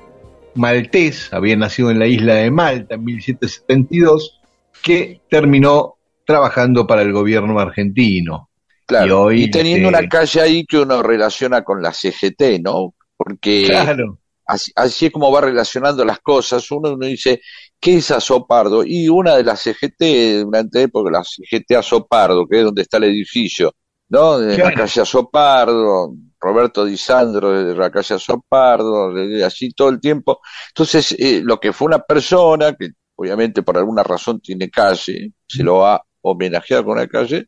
maltés, había nacido en la isla de Malta en 1772, que terminó trabajando para el gobierno argentino. Claro, y, hoy, teniendo este, una calle ahí que uno relaciona con la CGT, ¿no? Porque Claro, así, así es como va relacionando las cosas. Uno, uno dice, ¿qué es Azopardo? Y una de las CGT, durante época, la CGT Azopardo, que es donde está el edificio, ¿no? De la calle Azopardo, Roberto Di Sandro de la calle Azopardo, así todo el tiempo. Entonces, eh, lo que fue una persona, que obviamente por alguna razón tiene calle, se lo ha homenajeado con una calle,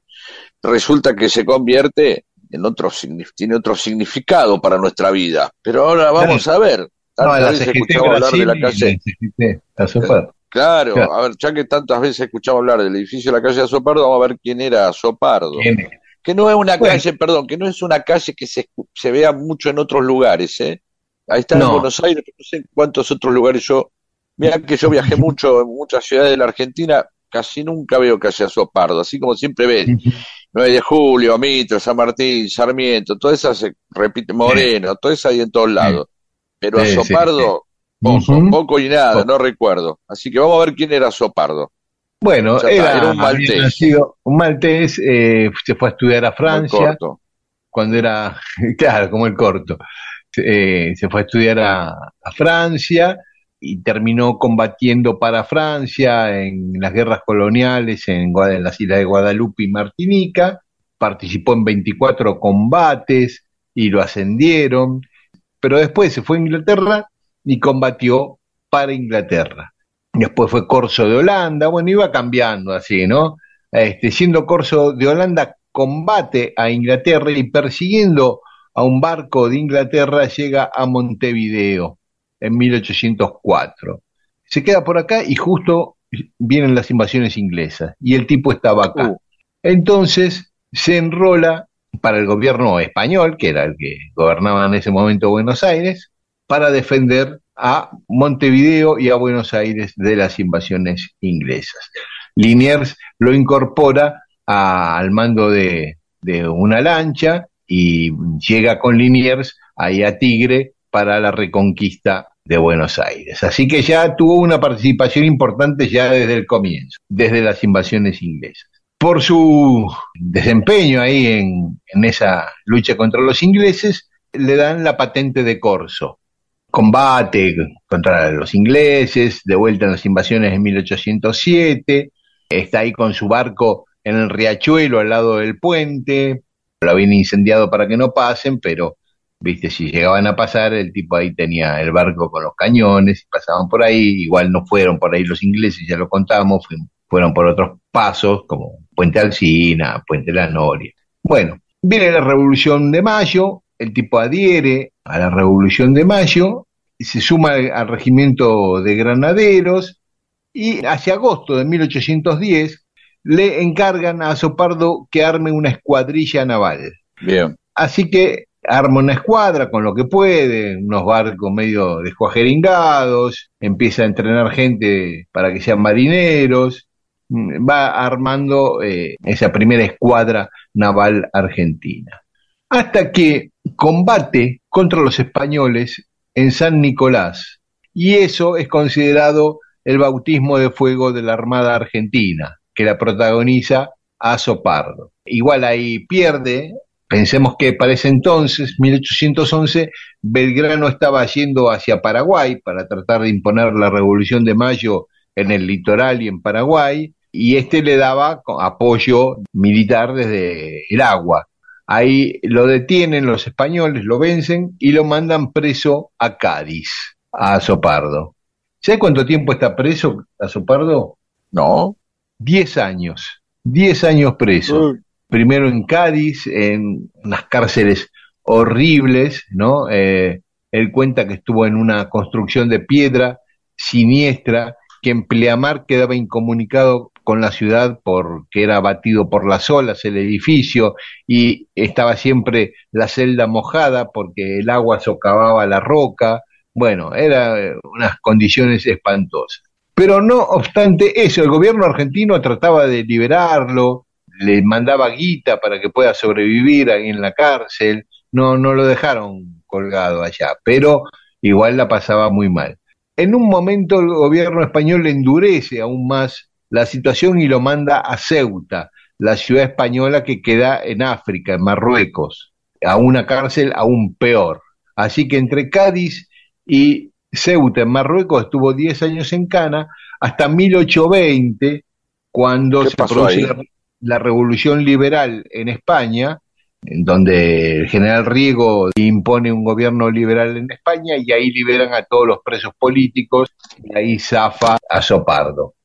resulta que se convierte en otro, tiene otro significado para nuestra vida. Pero ahora vamos a ver. Tantas veces escuchamos hablar de la calle. la Azopardo. Claro, Claro. a ver, ya que tantas veces escuchamos hablar del edificio de la calle Azopardo, vamos a ver quién era Azopardo. Que no es una Bueno. calle, perdón, que no es una calle que se, se vea mucho en otros lugares, ¿eh? Ahí está en No. Buenos Aires, pero no sé en cuántos otros lugares yo. Mira que yo viajé (laughs) mucho en muchas ciudades de la Argentina, casi nunca veo calle Azopardo, así como siempre ves. 9 de julio, Mitre, San Martín, Sarmiento, todas esas se repite, Moreno, todo eso hay en todos lados. Pero Sí, sí, Azopardo, poco, y nada, no recuerdo. Así que vamos a ver quién era Azopardo. Bueno, era, era un maltés. nacido un maltés, eh, se fue a estudiar a Francia corto. cuando era, (laughs) claro, como el corto, Eh, se fue a estudiar a, a Francia y terminó combatiendo para Francia en las guerras coloniales en, en las islas de Guadalupe y Martinica, participó en 24 combates y lo ascendieron, pero después se fue a Inglaterra y combatió para Inglaterra. Después fue corso de Holanda, bueno, iba cambiando así, ¿no? Este, siendo corso de Holanda, combate a Inglaterra y persiguiendo a un barco de Inglaterra llega a Montevideo en 1804. Se queda por acá y justo vienen las invasiones inglesas y el tipo estaba acá. Uh. Entonces se enrola para el gobierno español, que era el que gobernaba en ese momento Buenos Aires, para defender a Montevideo y a Buenos Aires de las invasiones inglesas. Liniers lo incorpora a- al mando de, de una lancha y llega con Liniers ahí a Tigre para la reconquista de Buenos Aires. Así que ya tuvo una participación importante ya desde el comienzo, desde las invasiones inglesas. Por su desempeño ahí en, en esa lucha contra los ingleses, le dan la patente de corso. Combate contra los ingleses, de vuelta en las invasiones en 1807, está ahí con su barco en el riachuelo al lado del puente, lo habían incendiado para que no pasen, pero viste, si llegaban a pasar, el tipo ahí tenía el barco con los cañones, y pasaban por ahí, igual no fueron por ahí los ingleses, ya lo contamos, fueron, por otros pasos, como Puente Alsina, Puente La Noria. Bueno, viene la Revolución de Mayo, el tipo adhiere a la Revolución de Mayo, y se suma al, al regimiento de granaderos, y hacia agosto de 1810 le encargan a Azopardo que arme una escuadrilla naval. Bien. Así que arma una escuadra con lo que puede, unos barcos medio descuajeringados, empieza a entrenar gente para que sean marineros, mm, va armando eh, esa primera escuadra naval argentina. Hasta que combate contra los españoles en San Nicolás, y eso es considerado el bautismo de fuego de la Armada Argentina, que la protagoniza Azopardo. Igual ahí pierde, Pensemos que para ese entonces, 1811, Belgrano estaba yendo hacia Paraguay para tratar de imponer la Revolución de Mayo en el litoral y en Paraguay, y este le daba apoyo militar desde el agua. Ahí lo detienen los españoles, lo vencen y lo mandan preso a Cádiz, a Azopardo. ¿Sabe cuánto tiempo está preso Azopardo? No. Diez años. Diez años preso primero en Cádiz, en unas cárceles horribles, ¿no? Eh, él cuenta que estuvo en una construcción de piedra siniestra, que en pleamar quedaba incomunicado con la ciudad porque era batido por las olas el edificio y estaba siempre la celda mojada porque el agua socavaba la roca, Bueno, eran unas condiciones espantosas. Pero no obstante eso, el gobierno argentino trataba de liberarlo, le mandaba guita para que pueda sobrevivir ahí en la cárcel, no, no lo dejaron colgado allá, pero igual la pasaba muy mal. En un momento el gobierno español endurece aún más la situación y lo manda a Ceuta, la ciudad española que queda en África, en Marruecos, a una cárcel aún peor. Así que entre Cádiz y Ceuta, en Marruecos, estuvo 10 años en Cana, hasta 1820, cuando ¿Qué se produce ahí? La, revolución liberal en España, en donde el general Riego impone un gobierno liberal en España y ahí liberan a todos los presos políticos y ahí zafa a Sopardo.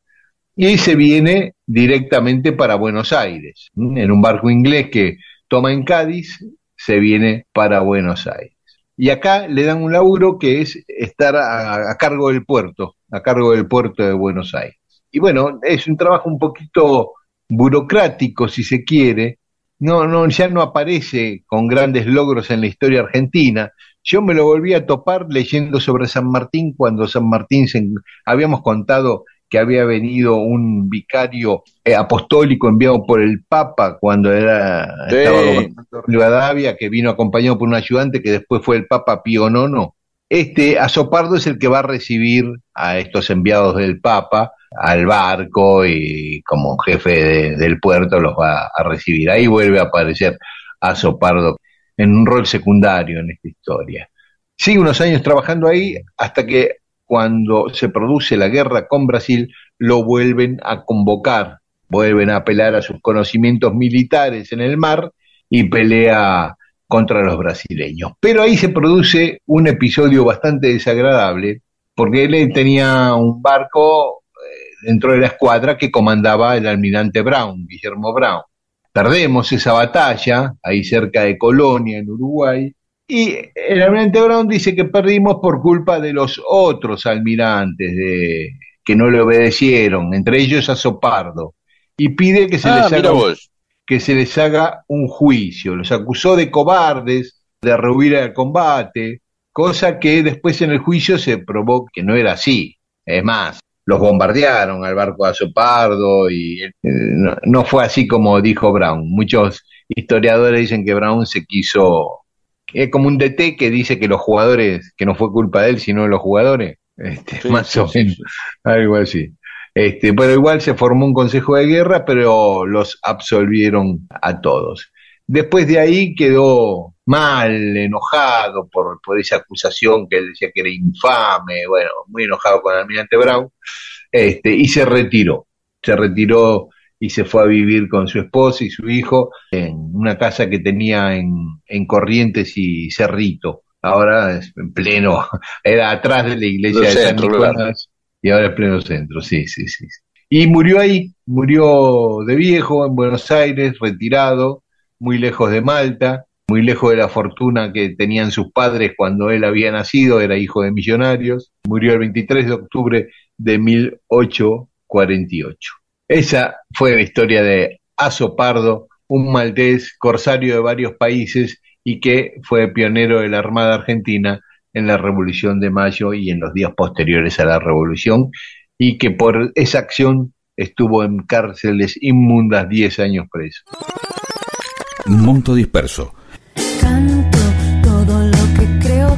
Y se viene directamente para Buenos Aires, en un barco inglés que toma en Cádiz, se viene para Buenos Aires. Y acá le dan un laburo que es estar a, a cargo del puerto, a cargo del puerto de Buenos Aires. Y bueno, es un trabajo un poquito burocrático, si se quiere, no, no, ya no aparece con grandes logros en la historia argentina. Yo me lo volví a topar leyendo sobre San Martín cuando San Martín se, habíamos contado que había venido un vicario eh, apostólico enviado por el Papa cuando era Sí. estaba gobernando Rivadavia, que vino acompañado por un ayudante que después fue el Papa Pío IX. Este Azopardo es el que va a recibir a estos enviados del Papa al barco y como jefe de- del puerto los va a recibir. Ahí vuelve a aparecer Azopardo en un rol secundario en esta historia. Sigue unos años trabajando ahí hasta que cuando se produce la guerra con Brasil lo vuelven a convocar, vuelven a apelar a sus conocimientos militares en el mar y pelea contra los brasileños. Pero ahí se produce un episodio bastante desagradable porque él tenía un barco dentro de la escuadra que comandaba el almirante Brown, Guillermo Brown. Perdemos esa batalla ahí cerca de Colonia, en Uruguay, y el almirante Brown dice que perdimos por culpa de los otros almirantes de, que no le obedecieron, entre ellos a Sopardo, y pide que se, Ah, les haga, que se les haga un juicio. Los acusó de cobardes, de rehuir al combate, cosa que después en el juicio se probó que no era así. Es más, los bombardearon al barco Azopardo y eh, no, no fue así como dijo Brown. Muchos historiadores dicen que Brown se quiso es como un DT que dice que los jugadores, que no fue culpa de él, sino de los jugadores, este, Sí, más sí, o menos, sí. algo así. Este, pero igual se formó un consejo de guerra, pero los absolvieron a todos. Después de ahí quedó mal, enojado por, por esa acusación que él decía que era infame, bueno, muy enojado con el almirante Brown, este, y se retiró. Se retiró y se fue a vivir con su esposa y su hijo en una casa que tenía en, en Corrientes y Cerrito. Ahora es en pleno, (laughs) era atrás de la iglesia de San Nicolás y ahora es pleno centro, sí, sí, sí. Y murió ahí, murió de viejo en Buenos Aires, retirado, muy lejos de Malta, muy lejos de la fortuna que tenían sus padres cuando él había nacido, era hijo de millonarios, murió el 23 de octubre de 1848. Esa fue la historia de Azopardo, un maltés corsario de varios países y que fue pionero de la Armada Argentina en la Revolución de Mayo y en los días posteriores a la Revolución, y que por esa acción estuvo en cárceles inmundas 10 años preso. Monto disperso. Canto todo lo que creo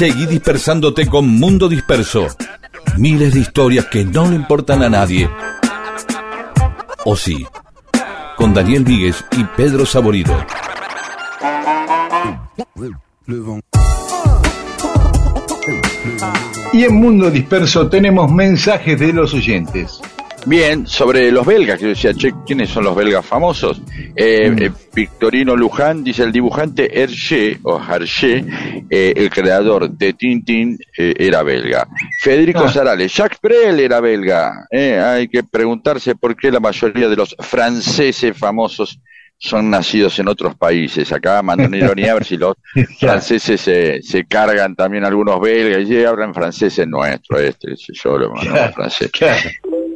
Seguí dispersándote con Mundo Disperso. Miles de historias que no le importan a nadie. O sí, con Daniel Víguez y Pedro Saborido. Y en Mundo Disperso tenemos mensajes de los oyentes. Bien, sobre los belgas, que yo decía, che, ¿quiénes son los belgas famosos? Eh, eh, Victorino Luján dice el dibujante Hergé, o Hergé, eh, el creador de Tintín, eh, era belga. Federico Ah. Sarales, Jacques Brel era belga. Eh, hay que preguntarse por qué la mayoría de los franceses famosos son nacidos en otros países. Acá mando una ironía a ver si los (laughs) franceses se, se cargan también algunos belgas y hablan francés es nuestro, este, yo, lo francés. Claro.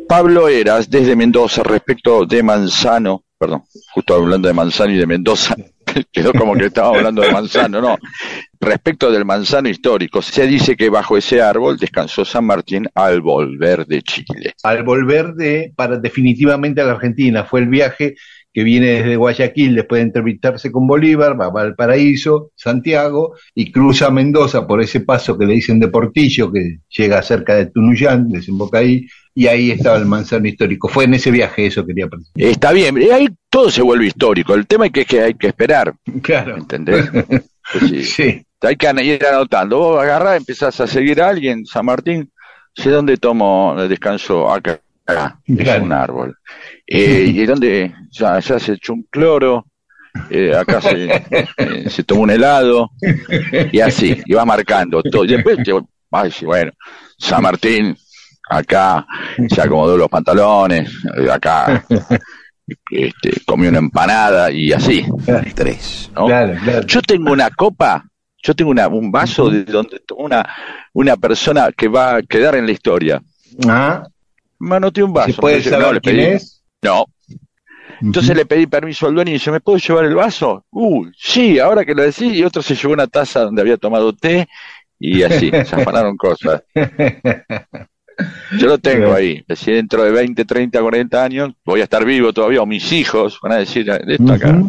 Pablo Eras, desde Mendoza, respecto de Manzano, perdón, justo hablando de Manzano y de Mendoza, (laughs) quedó como que estaba hablando de Manzano, no. Respecto del Manzano histórico, se dice que bajo ese árbol descansó San Martín al volver de Chile. Al volver de, para definitivamente a la Argentina, fue el viaje que viene desde Guayaquil después de entrevistarse con Bolívar, va a Valparaíso, Santiago, y cruza Mendoza por ese paso que le dicen de Portillo, que llega cerca de Tunuyán, desemboca ahí, y ahí estaba el manzano histórico. Fue en ese viaje eso quería precisar. Está bien, y ahí todo se vuelve histórico. El tema es que, es que hay que esperar, Claro. ¿entendés? (laughs) Pues sí. Sí. Hay que ir anotando. Vos agarrás, empezás a seguir a alguien, San Martín, sé dónde tomo el descanso acá. Acá, es Claro. un árbol. Eh, y dónde ya, ya se echó un cloro, eh, acá se, eh, se tomó un helado, y así, y va marcando todo. Y después, ay, bueno, San Martín, acá se acomodó los pantalones, eh, acá este, comió una empanada y así. Tres. ¿no? Claro, claro. Yo tengo una copa, yo tengo una, un vaso de donde una, una persona que va a quedar en la historia. Ah, Manoteé un vaso. ¿Se puede no, saber le quién pedí- es? No. Entonces le pedí permiso al dueño y dice, ¿me puedo llevar el vaso? Uh, sí, ahora que lo decís, y otro se llevó una taza donde había tomado té y así, (laughs) se afanaron cosas. Yo lo tengo ahí, si dentro de 20, 30, 40 años voy a estar vivo todavía, o mis hijos van a decir, de esto acá.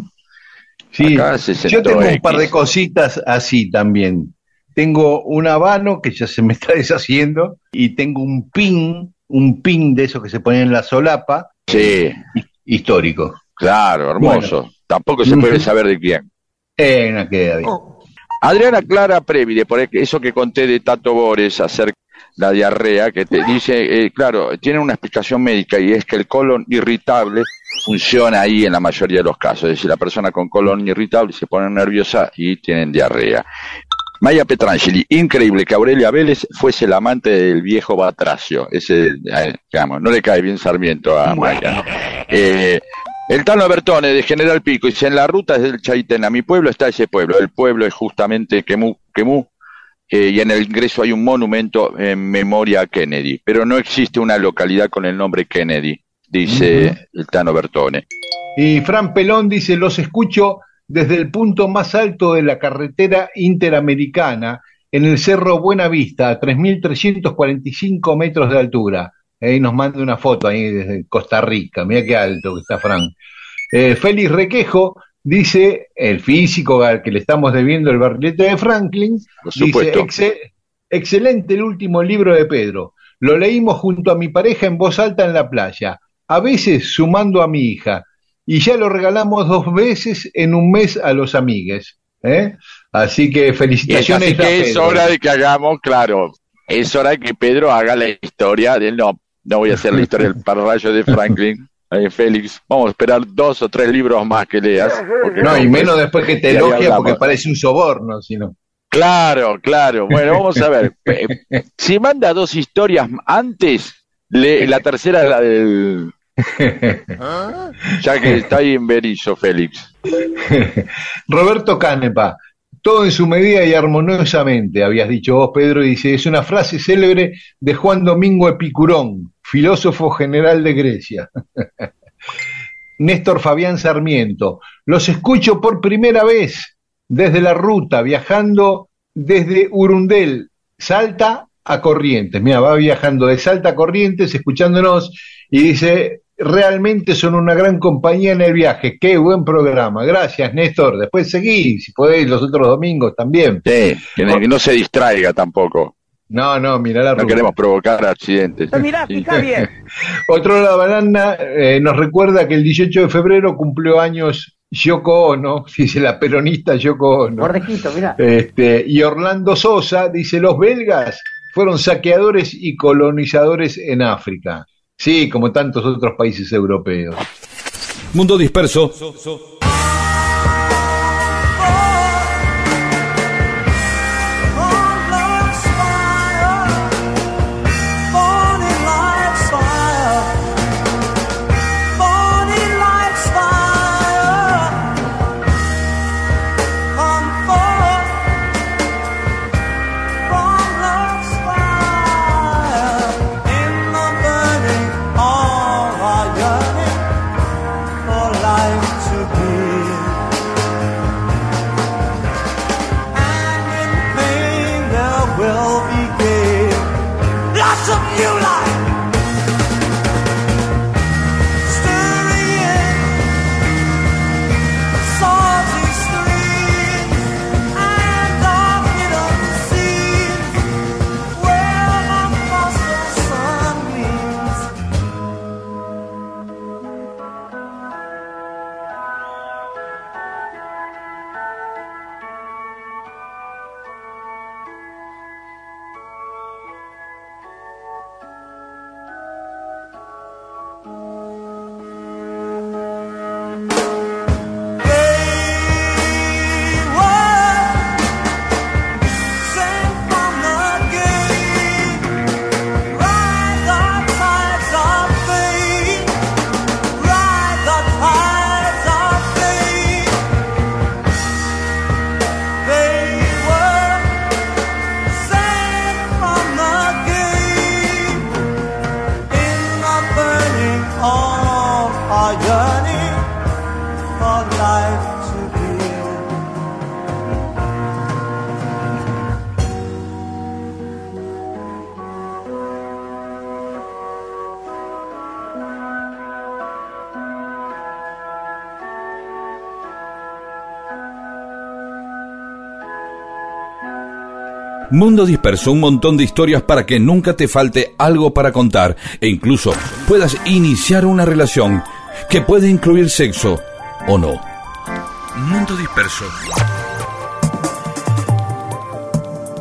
Sí, Acá se yo tengo un par de cositas así también. Tengo un habano que ya se me está (laughs) deshaciendo y tengo un pin, un pin de esos que se ponen en la solapa, Sí, histórico. claro, hermoso. Tampoco se puede saber de quién. Eh, no queda bien. Adriana Clara Previde, por eso que conté de Tato Bores acerca de la diarrea, que te dice, eh, claro, tiene una explicación médica y es que el colon irritable funciona ahí en la mayoría de los casos. Es decir, la persona con colon irritable se pone nerviosa y tienen diarrea. Maya Petrangeli, increíble que Aurelia Vélez fuese la amante del viejo Batracio. Ese, eh, digamos, no le cae bien Sarmiento a Maya. Eh, el Tano Bertone de General Pico dice, en la ruta desde el Chaitén a mi pueblo está ese pueblo. El pueblo es justamente Quemú, Quemú eh, y en el ingreso hay un monumento en memoria a Kennedy, pero no existe una localidad con el nombre Kennedy, dice el Tano Bertone. Y Fran Pelón dice, los escucho desde el punto más alto de la carretera interamericana, en el Cerro Buenavista, a 3.345 metros de altura. Ahí nos manda una foto ahí desde Costa Rica, mira qué alto que está Fran. Eh, Félix Requejo dice, el físico al que le estamos debiendo el barrilete de Franklin, Por dice, supuesto. "Exce- excelente el último libro de Pedro. Lo leímos junto a mi pareja en voz alta en la playa, a veces sumando a mi hija, y ya lo regalamos dos veces en un mes a los amigues. ¿eh? Así que felicitaciones. así a que es Pedro. hora de que hagamos, claro, es hora de que Pedro haga la historia de no, no voy a hacer la historia del parrayo de Franklin. (laughs) Eh, Félix, vamos a esperar dos o tres libros más que leas. No, y pues, menos después que te elogia porque parece un soborno, sino. Claro, claro. Bueno, (laughs) vamos a ver. Eh, Si manda dos historias antes, le- la tercera es la del. (laughs) Ya que está ahí en Berizo, Félix. (laughs) Roberto Canepa, todo en su medida y armoniosamente, habías dicho vos, Pedro, y dice, es una frase célebre de Juan Domingo Epicurón, filósofo general de Grecia. (laughs) Néstor Fabián Sarmiento, los escucho por primera vez desde la ruta, viajando desde Urundel, Salta a Corrientes. Mira, va viajando de Salta a Corrientes, escuchándonos, y dice, realmente son una gran compañía en el viaje. Qué buen programa. Gracias, Néstor. Después seguí, si podéis, los otros domingos también. Sí, que, no- que no se distraiga tampoco. No, no, mira la No ruta. queremos provocar accidentes. Mirá, Sí. fija bien. (laughs) Otro la banana eh, nos recuerda que el 18 de febrero cumplió años Yoko Ono, (laughs) dice la peronista Yoko Ono. Gordejito, mirá. Este, y Orlando Sosa dice, los belgas fueron saqueadores y colonizadores en África. Sí, como tantos otros países europeos. Mundo disperso. Mundo disperso, un montón de historias para que nunca te falte algo para contar e incluso puedas iniciar una relación que puede incluir sexo o no. Mundo disperso.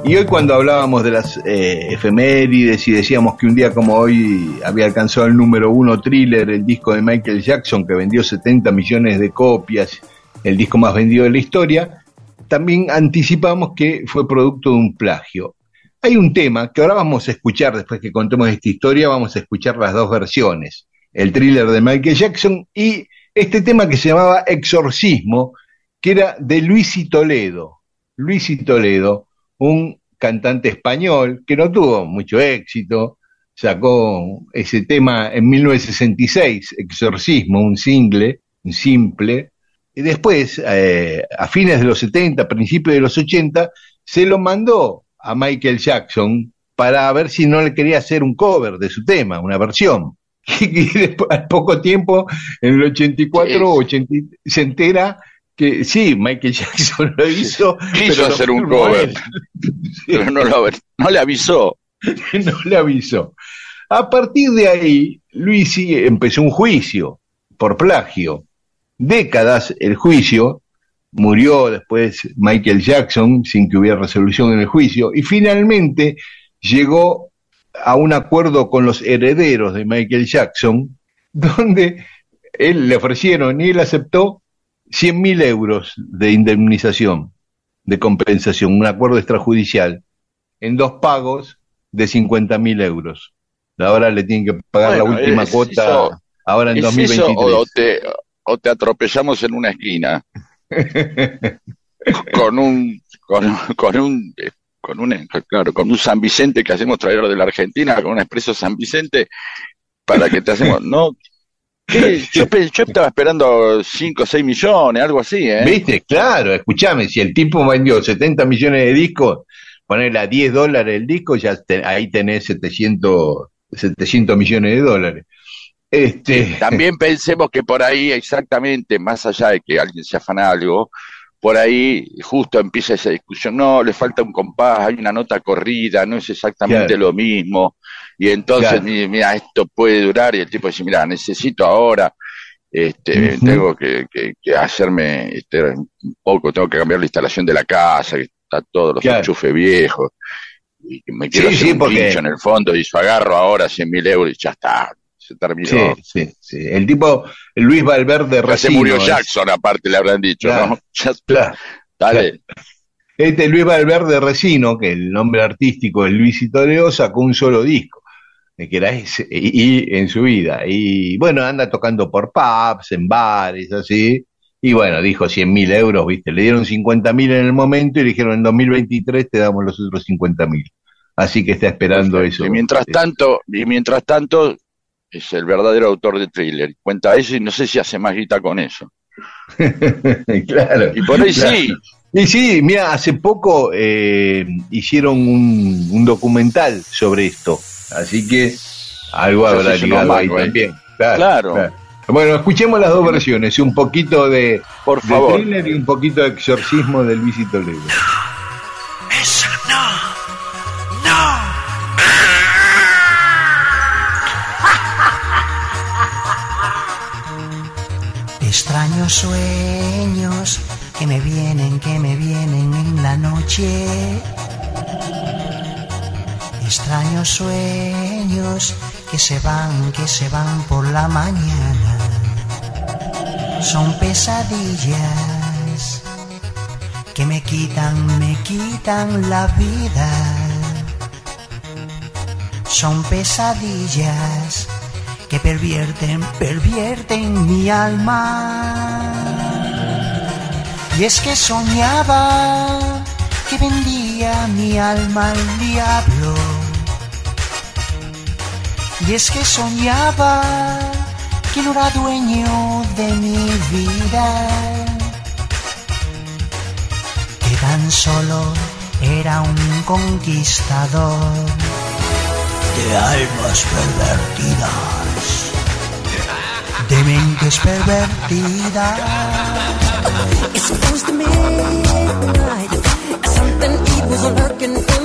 Y hoy cuando hablábamos de las eh, efemérides y decíamos que un día como hoy había alcanzado el número uno thriller, el disco de Michael Jackson que vendió 70 millones de copias, el disco más vendido de la historia, también anticipamos que fue producto de un plagio. Hay un tema que ahora vamos a escuchar, después que contemos esta historia, vamos a escuchar las dos versiones, el thriller de Michael Jackson y este tema que se llamaba Exorcismo, que era de Luis y Toledo. Luis y Toledo, un cantante español que no tuvo mucho éxito, sacó ese tema en 1966, Exorcismo, un single, un simple, y después, eh, a fines de los 70, principios de los 80, se lo mandó a Michael Jackson para ver si no le quería hacer un cover de su tema, una versión. (laughs) Y después, al poco tiempo, en el 84, 80, se entera que sí, Michael (laughs) Jackson lo hizo. Quiso pero hacer un cover. Pero no, lo- no le avisó. (laughs) no le avisó. A partir de ahí, Luisi empezó un juicio por plagio. Décadas el juicio, murió después Michael Jackson sin que hubiera resolución en el juicio, y finalmente llegó a un acuerdo con los herederos de Michael Jackson, (laughs) donde él le ofrecieron y él aceptó 100 mil euros de indemnización, de compensación, un acuerdo extrajudicial, en dos pagos de 50 mil euros. Ahora le tienen que pagar Bueno, la última es cuota eso. ahora en ¿Es 2023. eso o te, o te atropellamos en una esquina (laughs) con un con, con un con un claro con un San Vicente que hacemos traer de la Argentina con un expreso San Vicente para que te hacemos no (laughs) ¿Qué? Yo, yo estaba esperando 5 o 6 millones algo así ¿eh? ¿Viste? Claro, escúchame, si el tipo vendió 70 millones de discos, ponerle a 10 dólares el disco, ya te- ahí tenés 700, 700 millones de dólares. Este, También (laughs) pensemos que por ahí, exactamente, más allá de que alguien se afana algo, por ahí justo empieza esa discusión, no, le falta un compás, hay una nota corrida, no es exactamente Claro. lo mismo, y entonces, Claro. mira, esto puede durar, y el tipo dice, mira, necesito ahora, este, tengo que, que- que hacerme este, un poco, tengo que cambiar la instalación de la casa, que está todos los Claro. enchufes viejos, y me quiero Sí, hacer sí, un porque- pincho en el fondo, y yo agarro ahora 100 mil euros y ya está, se terminó. sí, sí, sí. El tipo, Luis Valverde Ya se murió es- Jackson, aparte le habrán dicho, Claro. ¿no? (laughs) Ya, Claro. dale. Este Luis Valverde Resino, que el nombre artístico es Luisito Leo, sacó un solo disco, eh, que era ese, y, y en su vida. Y bueno, anda tocando por pubs, en bares, así. Y bueno, dijo 100 mil euros, ¿viste? Le dieron 50 mil en el momento y le dijeron en 2023 te damos los otros 50 mil. Así que está esperando eso. Y mientras tanto, y mientras tanto, es el verdadero autor de thriller. Cuenta eso y no sé si hace más guita con eso. (laughs) claro. Y por ahí Claro. sí, Y sí, mira, hace poco eh, hicieron un, un documental sobre esto, así que algo habrá normal, ahí güey. también. Claro, Claro. Bueno, escuchemos las dos versiones, un poquito de, por de favor. thriller y un poquito de exorcismo del Luisito Leo. Extraños sueños que me vienen, que me vienen en la noche. Extraños sueños que se van, que se van por la mañana. Son pesadillas que me quitan, me quitan la vida. Son pesadillas pervierten, pervierten mi alma. Y es que soñaba que vendía mi alma al diablo. Y es que soñaba que no era dueño de mi vida. Que tan solo era un conquistador de almas pervertidas, de mentes pervertidas. It's close to midnight. Something evil's lurking in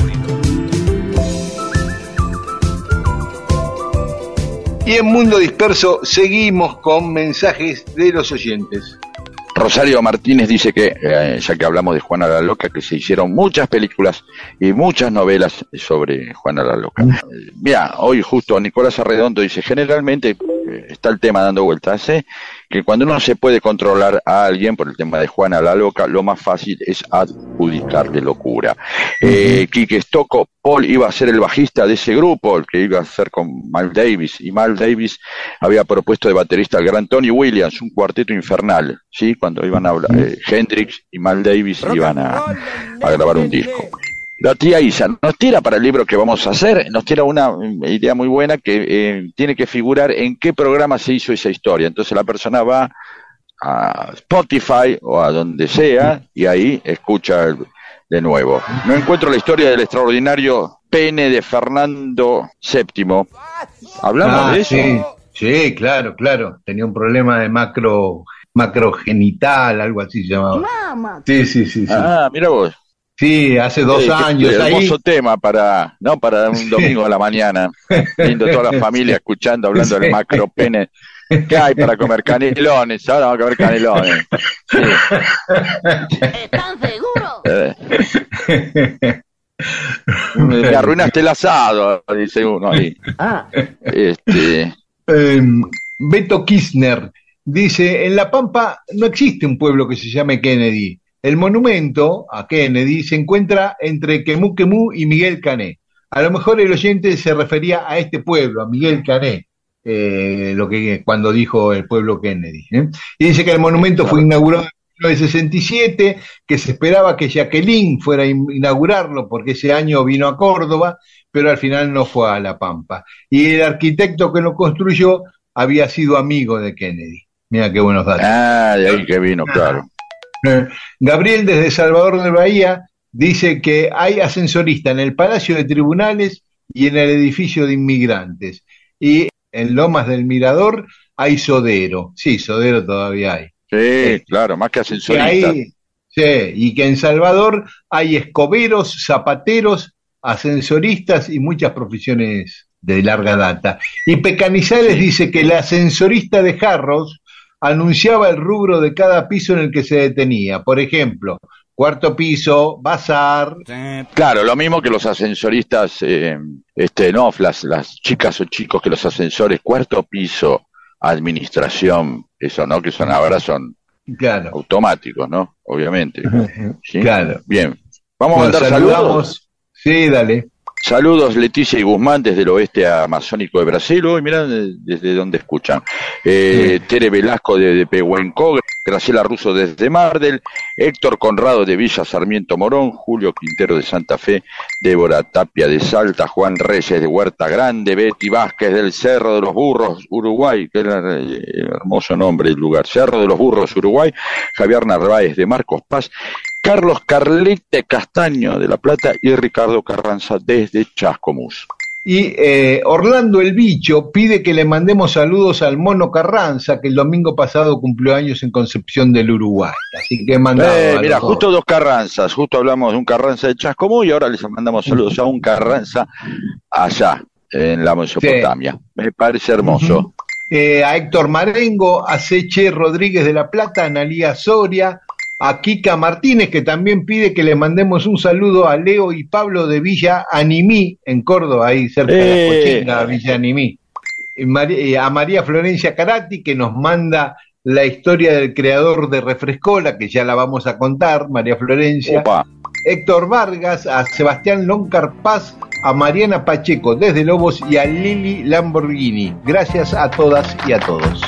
Y en Mundo Disperso seguimos con mensajes de los oyentes. Rosario Martínez dice que, eh, ya que hablamos de Juana la Loca, que se hicieron muchas películas y muchas novelas sobre Juana la Loca. Eh, Mira, hoy justo Nicolás Arredondo dice, generalmente eh, está el tema dando vueltas, ¿eh? Que cuando uno se puede controlar a alguien por el tema de Juana la Loca, lo más fácil es adjudicarle locura. Eh, Quique Stocco, Paul iba a ser el bajista de ese grupo, el que iba a hacer con Miles Davis, y Miles Davis había propuesto de baterista al gran Tony Williams, un cuarteto infernal, ¿sí? Cuando iban a hablar, eh, Hendrix y Miles Davis iban a, a grabar un disco. La tía Isa nos tira para el libro que vamos a hacer, nos tira una idea muy buena que eh, tiene que figurar en qué programa se hizo esa historia. Entonces la persona va a Spotify o a donde sea y ahí escucha el- de nuevo. No encuentro la historia del extraordinario pene de Fernando VII. ¿Hablamos Ah, de eso? Sí, sí, claro, claro. Tenía un problema de macro macrogenital, algo así se llamaba. Sí, sí, sí, sí. Ah, mira vos. Sí, hace dos Eh, qué años ahí. hermoso tema para, no para un domingo a la mañana, viendo toda la familia escuchando, hablando del Sí. macropene. ¿Qué hay para comer canelones? Ahora vamos a comer canelones. Sí. ¿Están seguros? Eh, me arruinaste el asado, dice uno ahí. Ah, Este, Eh, Beto Kirchner dice, en La Pampa no existe un pueblo que se llame Kennedy. El monumento a Kennedy se encuentra entre Quemú y Miguel Cané. A lo mejor el oyente se refería a este pueblo, a Miguel Cané, eh, lo que cuando dijo el pueblo Kennedy. ¿eh? Y dice que el monumento fue inaugurado en 1967, que se esperaba que Jacqueline fuera a in- inaugurarlo porque ese año vino a Córdoba, pero al final no fue a La Pampa. Y el arquitecto que lo construyó había sido amigo de Kennedy. Mira qué buenos datos. ah, de ahí que vino, claro. Eh, (laughs) Gabriel desde Salvador de Bahía dice que hay ascensorista en el Palacio de Tribunales y en el edificio de inmigrantes. Y en Lomas del Mirador hay sodero. Sí, sodero todavía hay. Sí, claro, más que Que ascensorista. hay- sí, y que en Salvador hay escoberos, zapateros, ascensoristas y muchas profesiones de larga data. Y Pecanizales dice que el ascensorista de Jarros anunciaba el rubro de cada piso en el que se detenía. Por ejemplo, cuarto piso, bazar. Claro, lo mismo que los ascensoristas, eh, este, no, las, las chicas o chicos que los ascensores, cuarto piso, administración, eso, ¿no? Que son ahora son Claro. automáticos, ¿no? Obviamente. ¿sí? Claro. Bien. Vamos a mandar saludamos. saludos. Sí, dale. Saludos Leticia y Guzmán desde el oeste amazónico de Brasil. Hoy mirá de- desde donde escuchan. Eh, Tere Velasco de, de Pehuenco, Graciela Russo desde Mardel, Héctor Conrado de Villa Sarmiento Morón, Julio Quintero de Santa Fe, Débora Tapia de Salta, Juan Reyes de Huerta Grande, Betty Vázquez del Cerro de los Burros, Uruguay, que era eh, hermoso nombre el lugar, Cerro de los Burros, Uruguay, Javier Narváez de Marcos Paz, Carlos Carlite Castaño de La Plata y Ricardo Carranza desde Chascomús. Y eh, Orlando el Bicho pide que le mandemos saludos al Mono Carranza, que el domingo pasado cumplió años en Concepción del Uruguay. Así que mandado Eh, mira, justo dos Carranzas, justo hablamos de un Carranza de Chascomús y ahora les mandamos saludos a un Carranza allá, en la Mesopotamia. Me parece hermoso. Eh, a Héctor Marengo, a Seche Rodríguez de la Plata, a Analía Soria, a Kika Martínez, que también pide que le mandemos un saludo a Leo y Pablo de Villa Animí, en Córdoba, ahí cerca de la Cochinga, Villa Animí. Eh, a María Florencia Carati, que nos manda la historia del creador de Refrescola, que ya la vamos a contar, María Florencia. Opa. Héctor Vargas, a Sebastián Loncar Paz, a Mariana Pacheco desde Lobos y a Lili Lamborghini. Gracias a todas y a todos.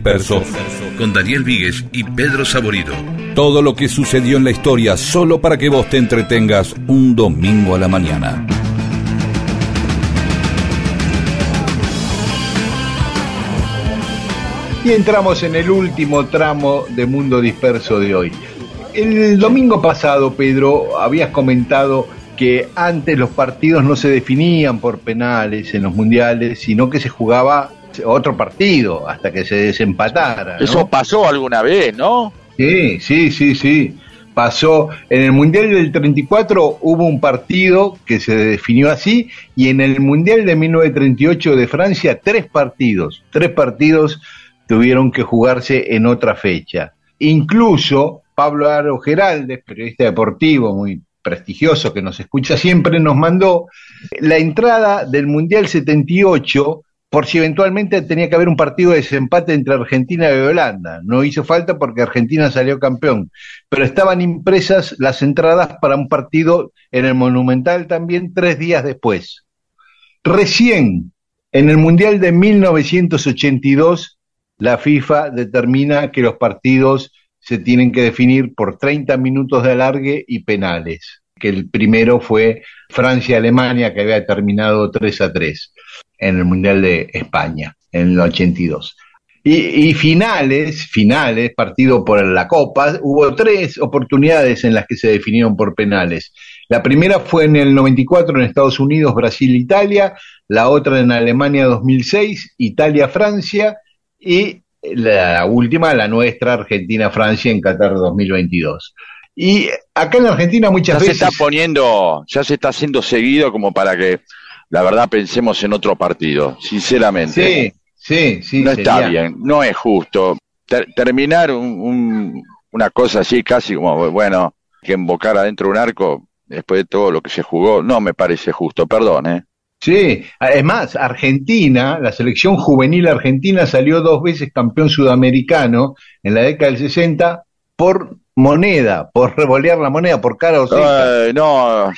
Disperso, con Daniel Víguez y Pedro Saborido. Todo lo que sucedió en la historia solo para que vos te entretengas un domingo a la mañana. Y entramos en el último tramo de Mundo Disperso de hoy. El domingo pasado, Pedro, habías comentado que antes los partidos no se definían por penales en los mundiales, sino que se jugaba otro partido hasta que se desempatara. ¿no? Eso pasó alguna vez, ¿no? Sí, sí, sí, sí. Pasó en el Mundial del 34 hubo un partido que se definió así y en el Mundial de 1938 de Francia tres partidos, tres partidos tuvieron que jugarse en otra fecha. Incluso Pablo Aro Geraldes, periodista deportivo muy prestigioso que nos escucha siempre, nos mandó la entrada del Mundial 78 por si eventualmente tenía que haber un partido de desempate entre Argentina y Holanda. No hizo falta porque Argentina salió campeón, pero estaban impresas las entradas para un partido en el Monumental también tres días después. Recién, en el Mundial de 1982, la FIFA determina que los partidos se tienen que definir por 30 minutos de alargue y penales, que el primero fue Francia-Alemania, que había terminado 3 a 3 en el Mundial de España, en el 82. Y, y, finales, finales, partido por la Copa, hubo tres oportunidades en las que se definieron por penales. La primera fue en el 94 en Estados Unidos, Brasil, Italia, la otra en Alemania 2006, Italia, Francia, y la última, la nuestra, Argentina-Francia en Qatar 2022. Y acá en Argentina muchas ya veces... se está poniendo, ya se está haciendo seguido como para que la verdad pensemos en otro partido, sinceramente. Sí, sí, sí. No está bien, no es justo. Ter- terminar un- un- una cosa así, casi como, bueno, que embocar adentro de un arco, después de todo lo que se jugó, no me parece justo, perdón, ¿eh? Sí, además, Argentina, la selección juvenil argentina salió dos veces campeón sudamericano en la década del 60 por moneda, por revolear la moneda, por cara o seca. No,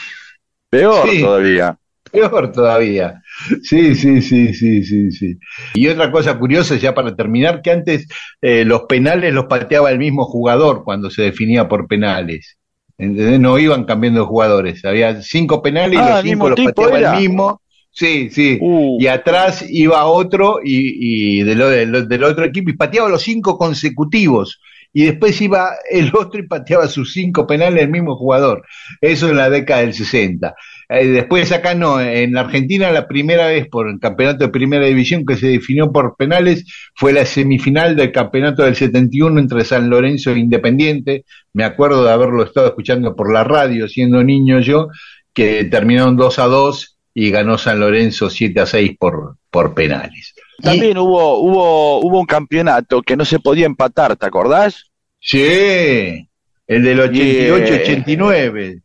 peor Sí. todavía. Peor todavía. Sí, sí, sí, sí, sí, sí. Y otra cosa curiosa, ya para terminar, que antes eh, los penales los pateaba el mismo jugador cuando se definía por penales. ¿Entendés? No iban cambiando de jugadores. Había cinco penales y Ah, los ¿el mismo cinco los pateaba era? el mismo. Sí, sí. Uh, Y atrás iba otro y, y del, del- del otro equipo y pateaba los cinco consecutivos. Y después iba el otro y pateaba sus cinco penales el mismo jugador. Eso en la década del 60. Eh, después acá no, en la Argentina la primera vez por el campeonato de primera división que se definió por penales fue la semifinal del campeonato del 71 entre San Lorenzo e Independiente. Me acuerdo de haberlo estado escuchando por la radio siendo niño yo, que terminaron 2 a 2 y ganó San Lorenzo 7 a 6 por, por penales. Y- también hubo, hubo, hubo un campeonato que no se podía empatar, ¿te acordás? sí, el del 88-89.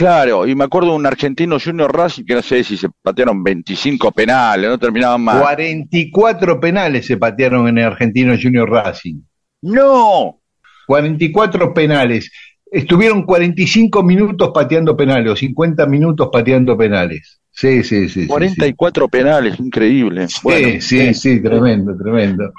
Claro, y me acuerdo de un argentino Junior Racing que no sé si se patearon 25 penales, no terminaban más. 44 penales se patearon en el Argentino Junior Racing. ¡No! 44 penales. Estuvieron 45 minutos pateando penales, o 50 minutos pateando penales. Sí, sí, sí. sí, 44 penales, increíble. Sí, sí, sí, tremendo, tremendo.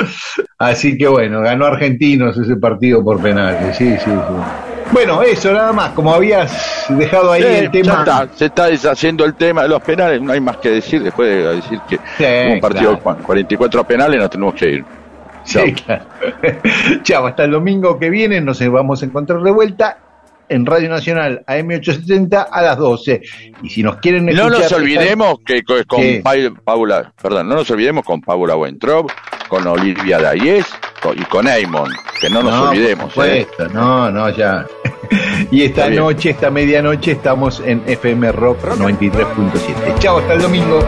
Así que bueno, ganó Argentinos ese partido por penales. Sí, sí, sí. Bueno, eso nada más. Como habías dejado ahí el tema. está, se está deshaciendo el tema de los penales, no hay más que decir después de decir que Sí, un partido claro. con 44 penales, nos tenemos que ir. Sí, claro. (laughs) Chao, hasta el domingo que viene nos vamos a encontrar de vuelta en Radio Nacional AM870 a las 12. Y si nos quieren No escuchar... nos olvidemos que co- con. Pa- Paula, perdón, no nos olvidemos con Paula Wentrop, con Olivia Dayes y con Eamon, que no nos olvidemos. Por ¿eh? no, no, ya. (laughs) Y esta noche, esta medianoche, estamos en FM Rock 93.7. Chao, hasta el domingo.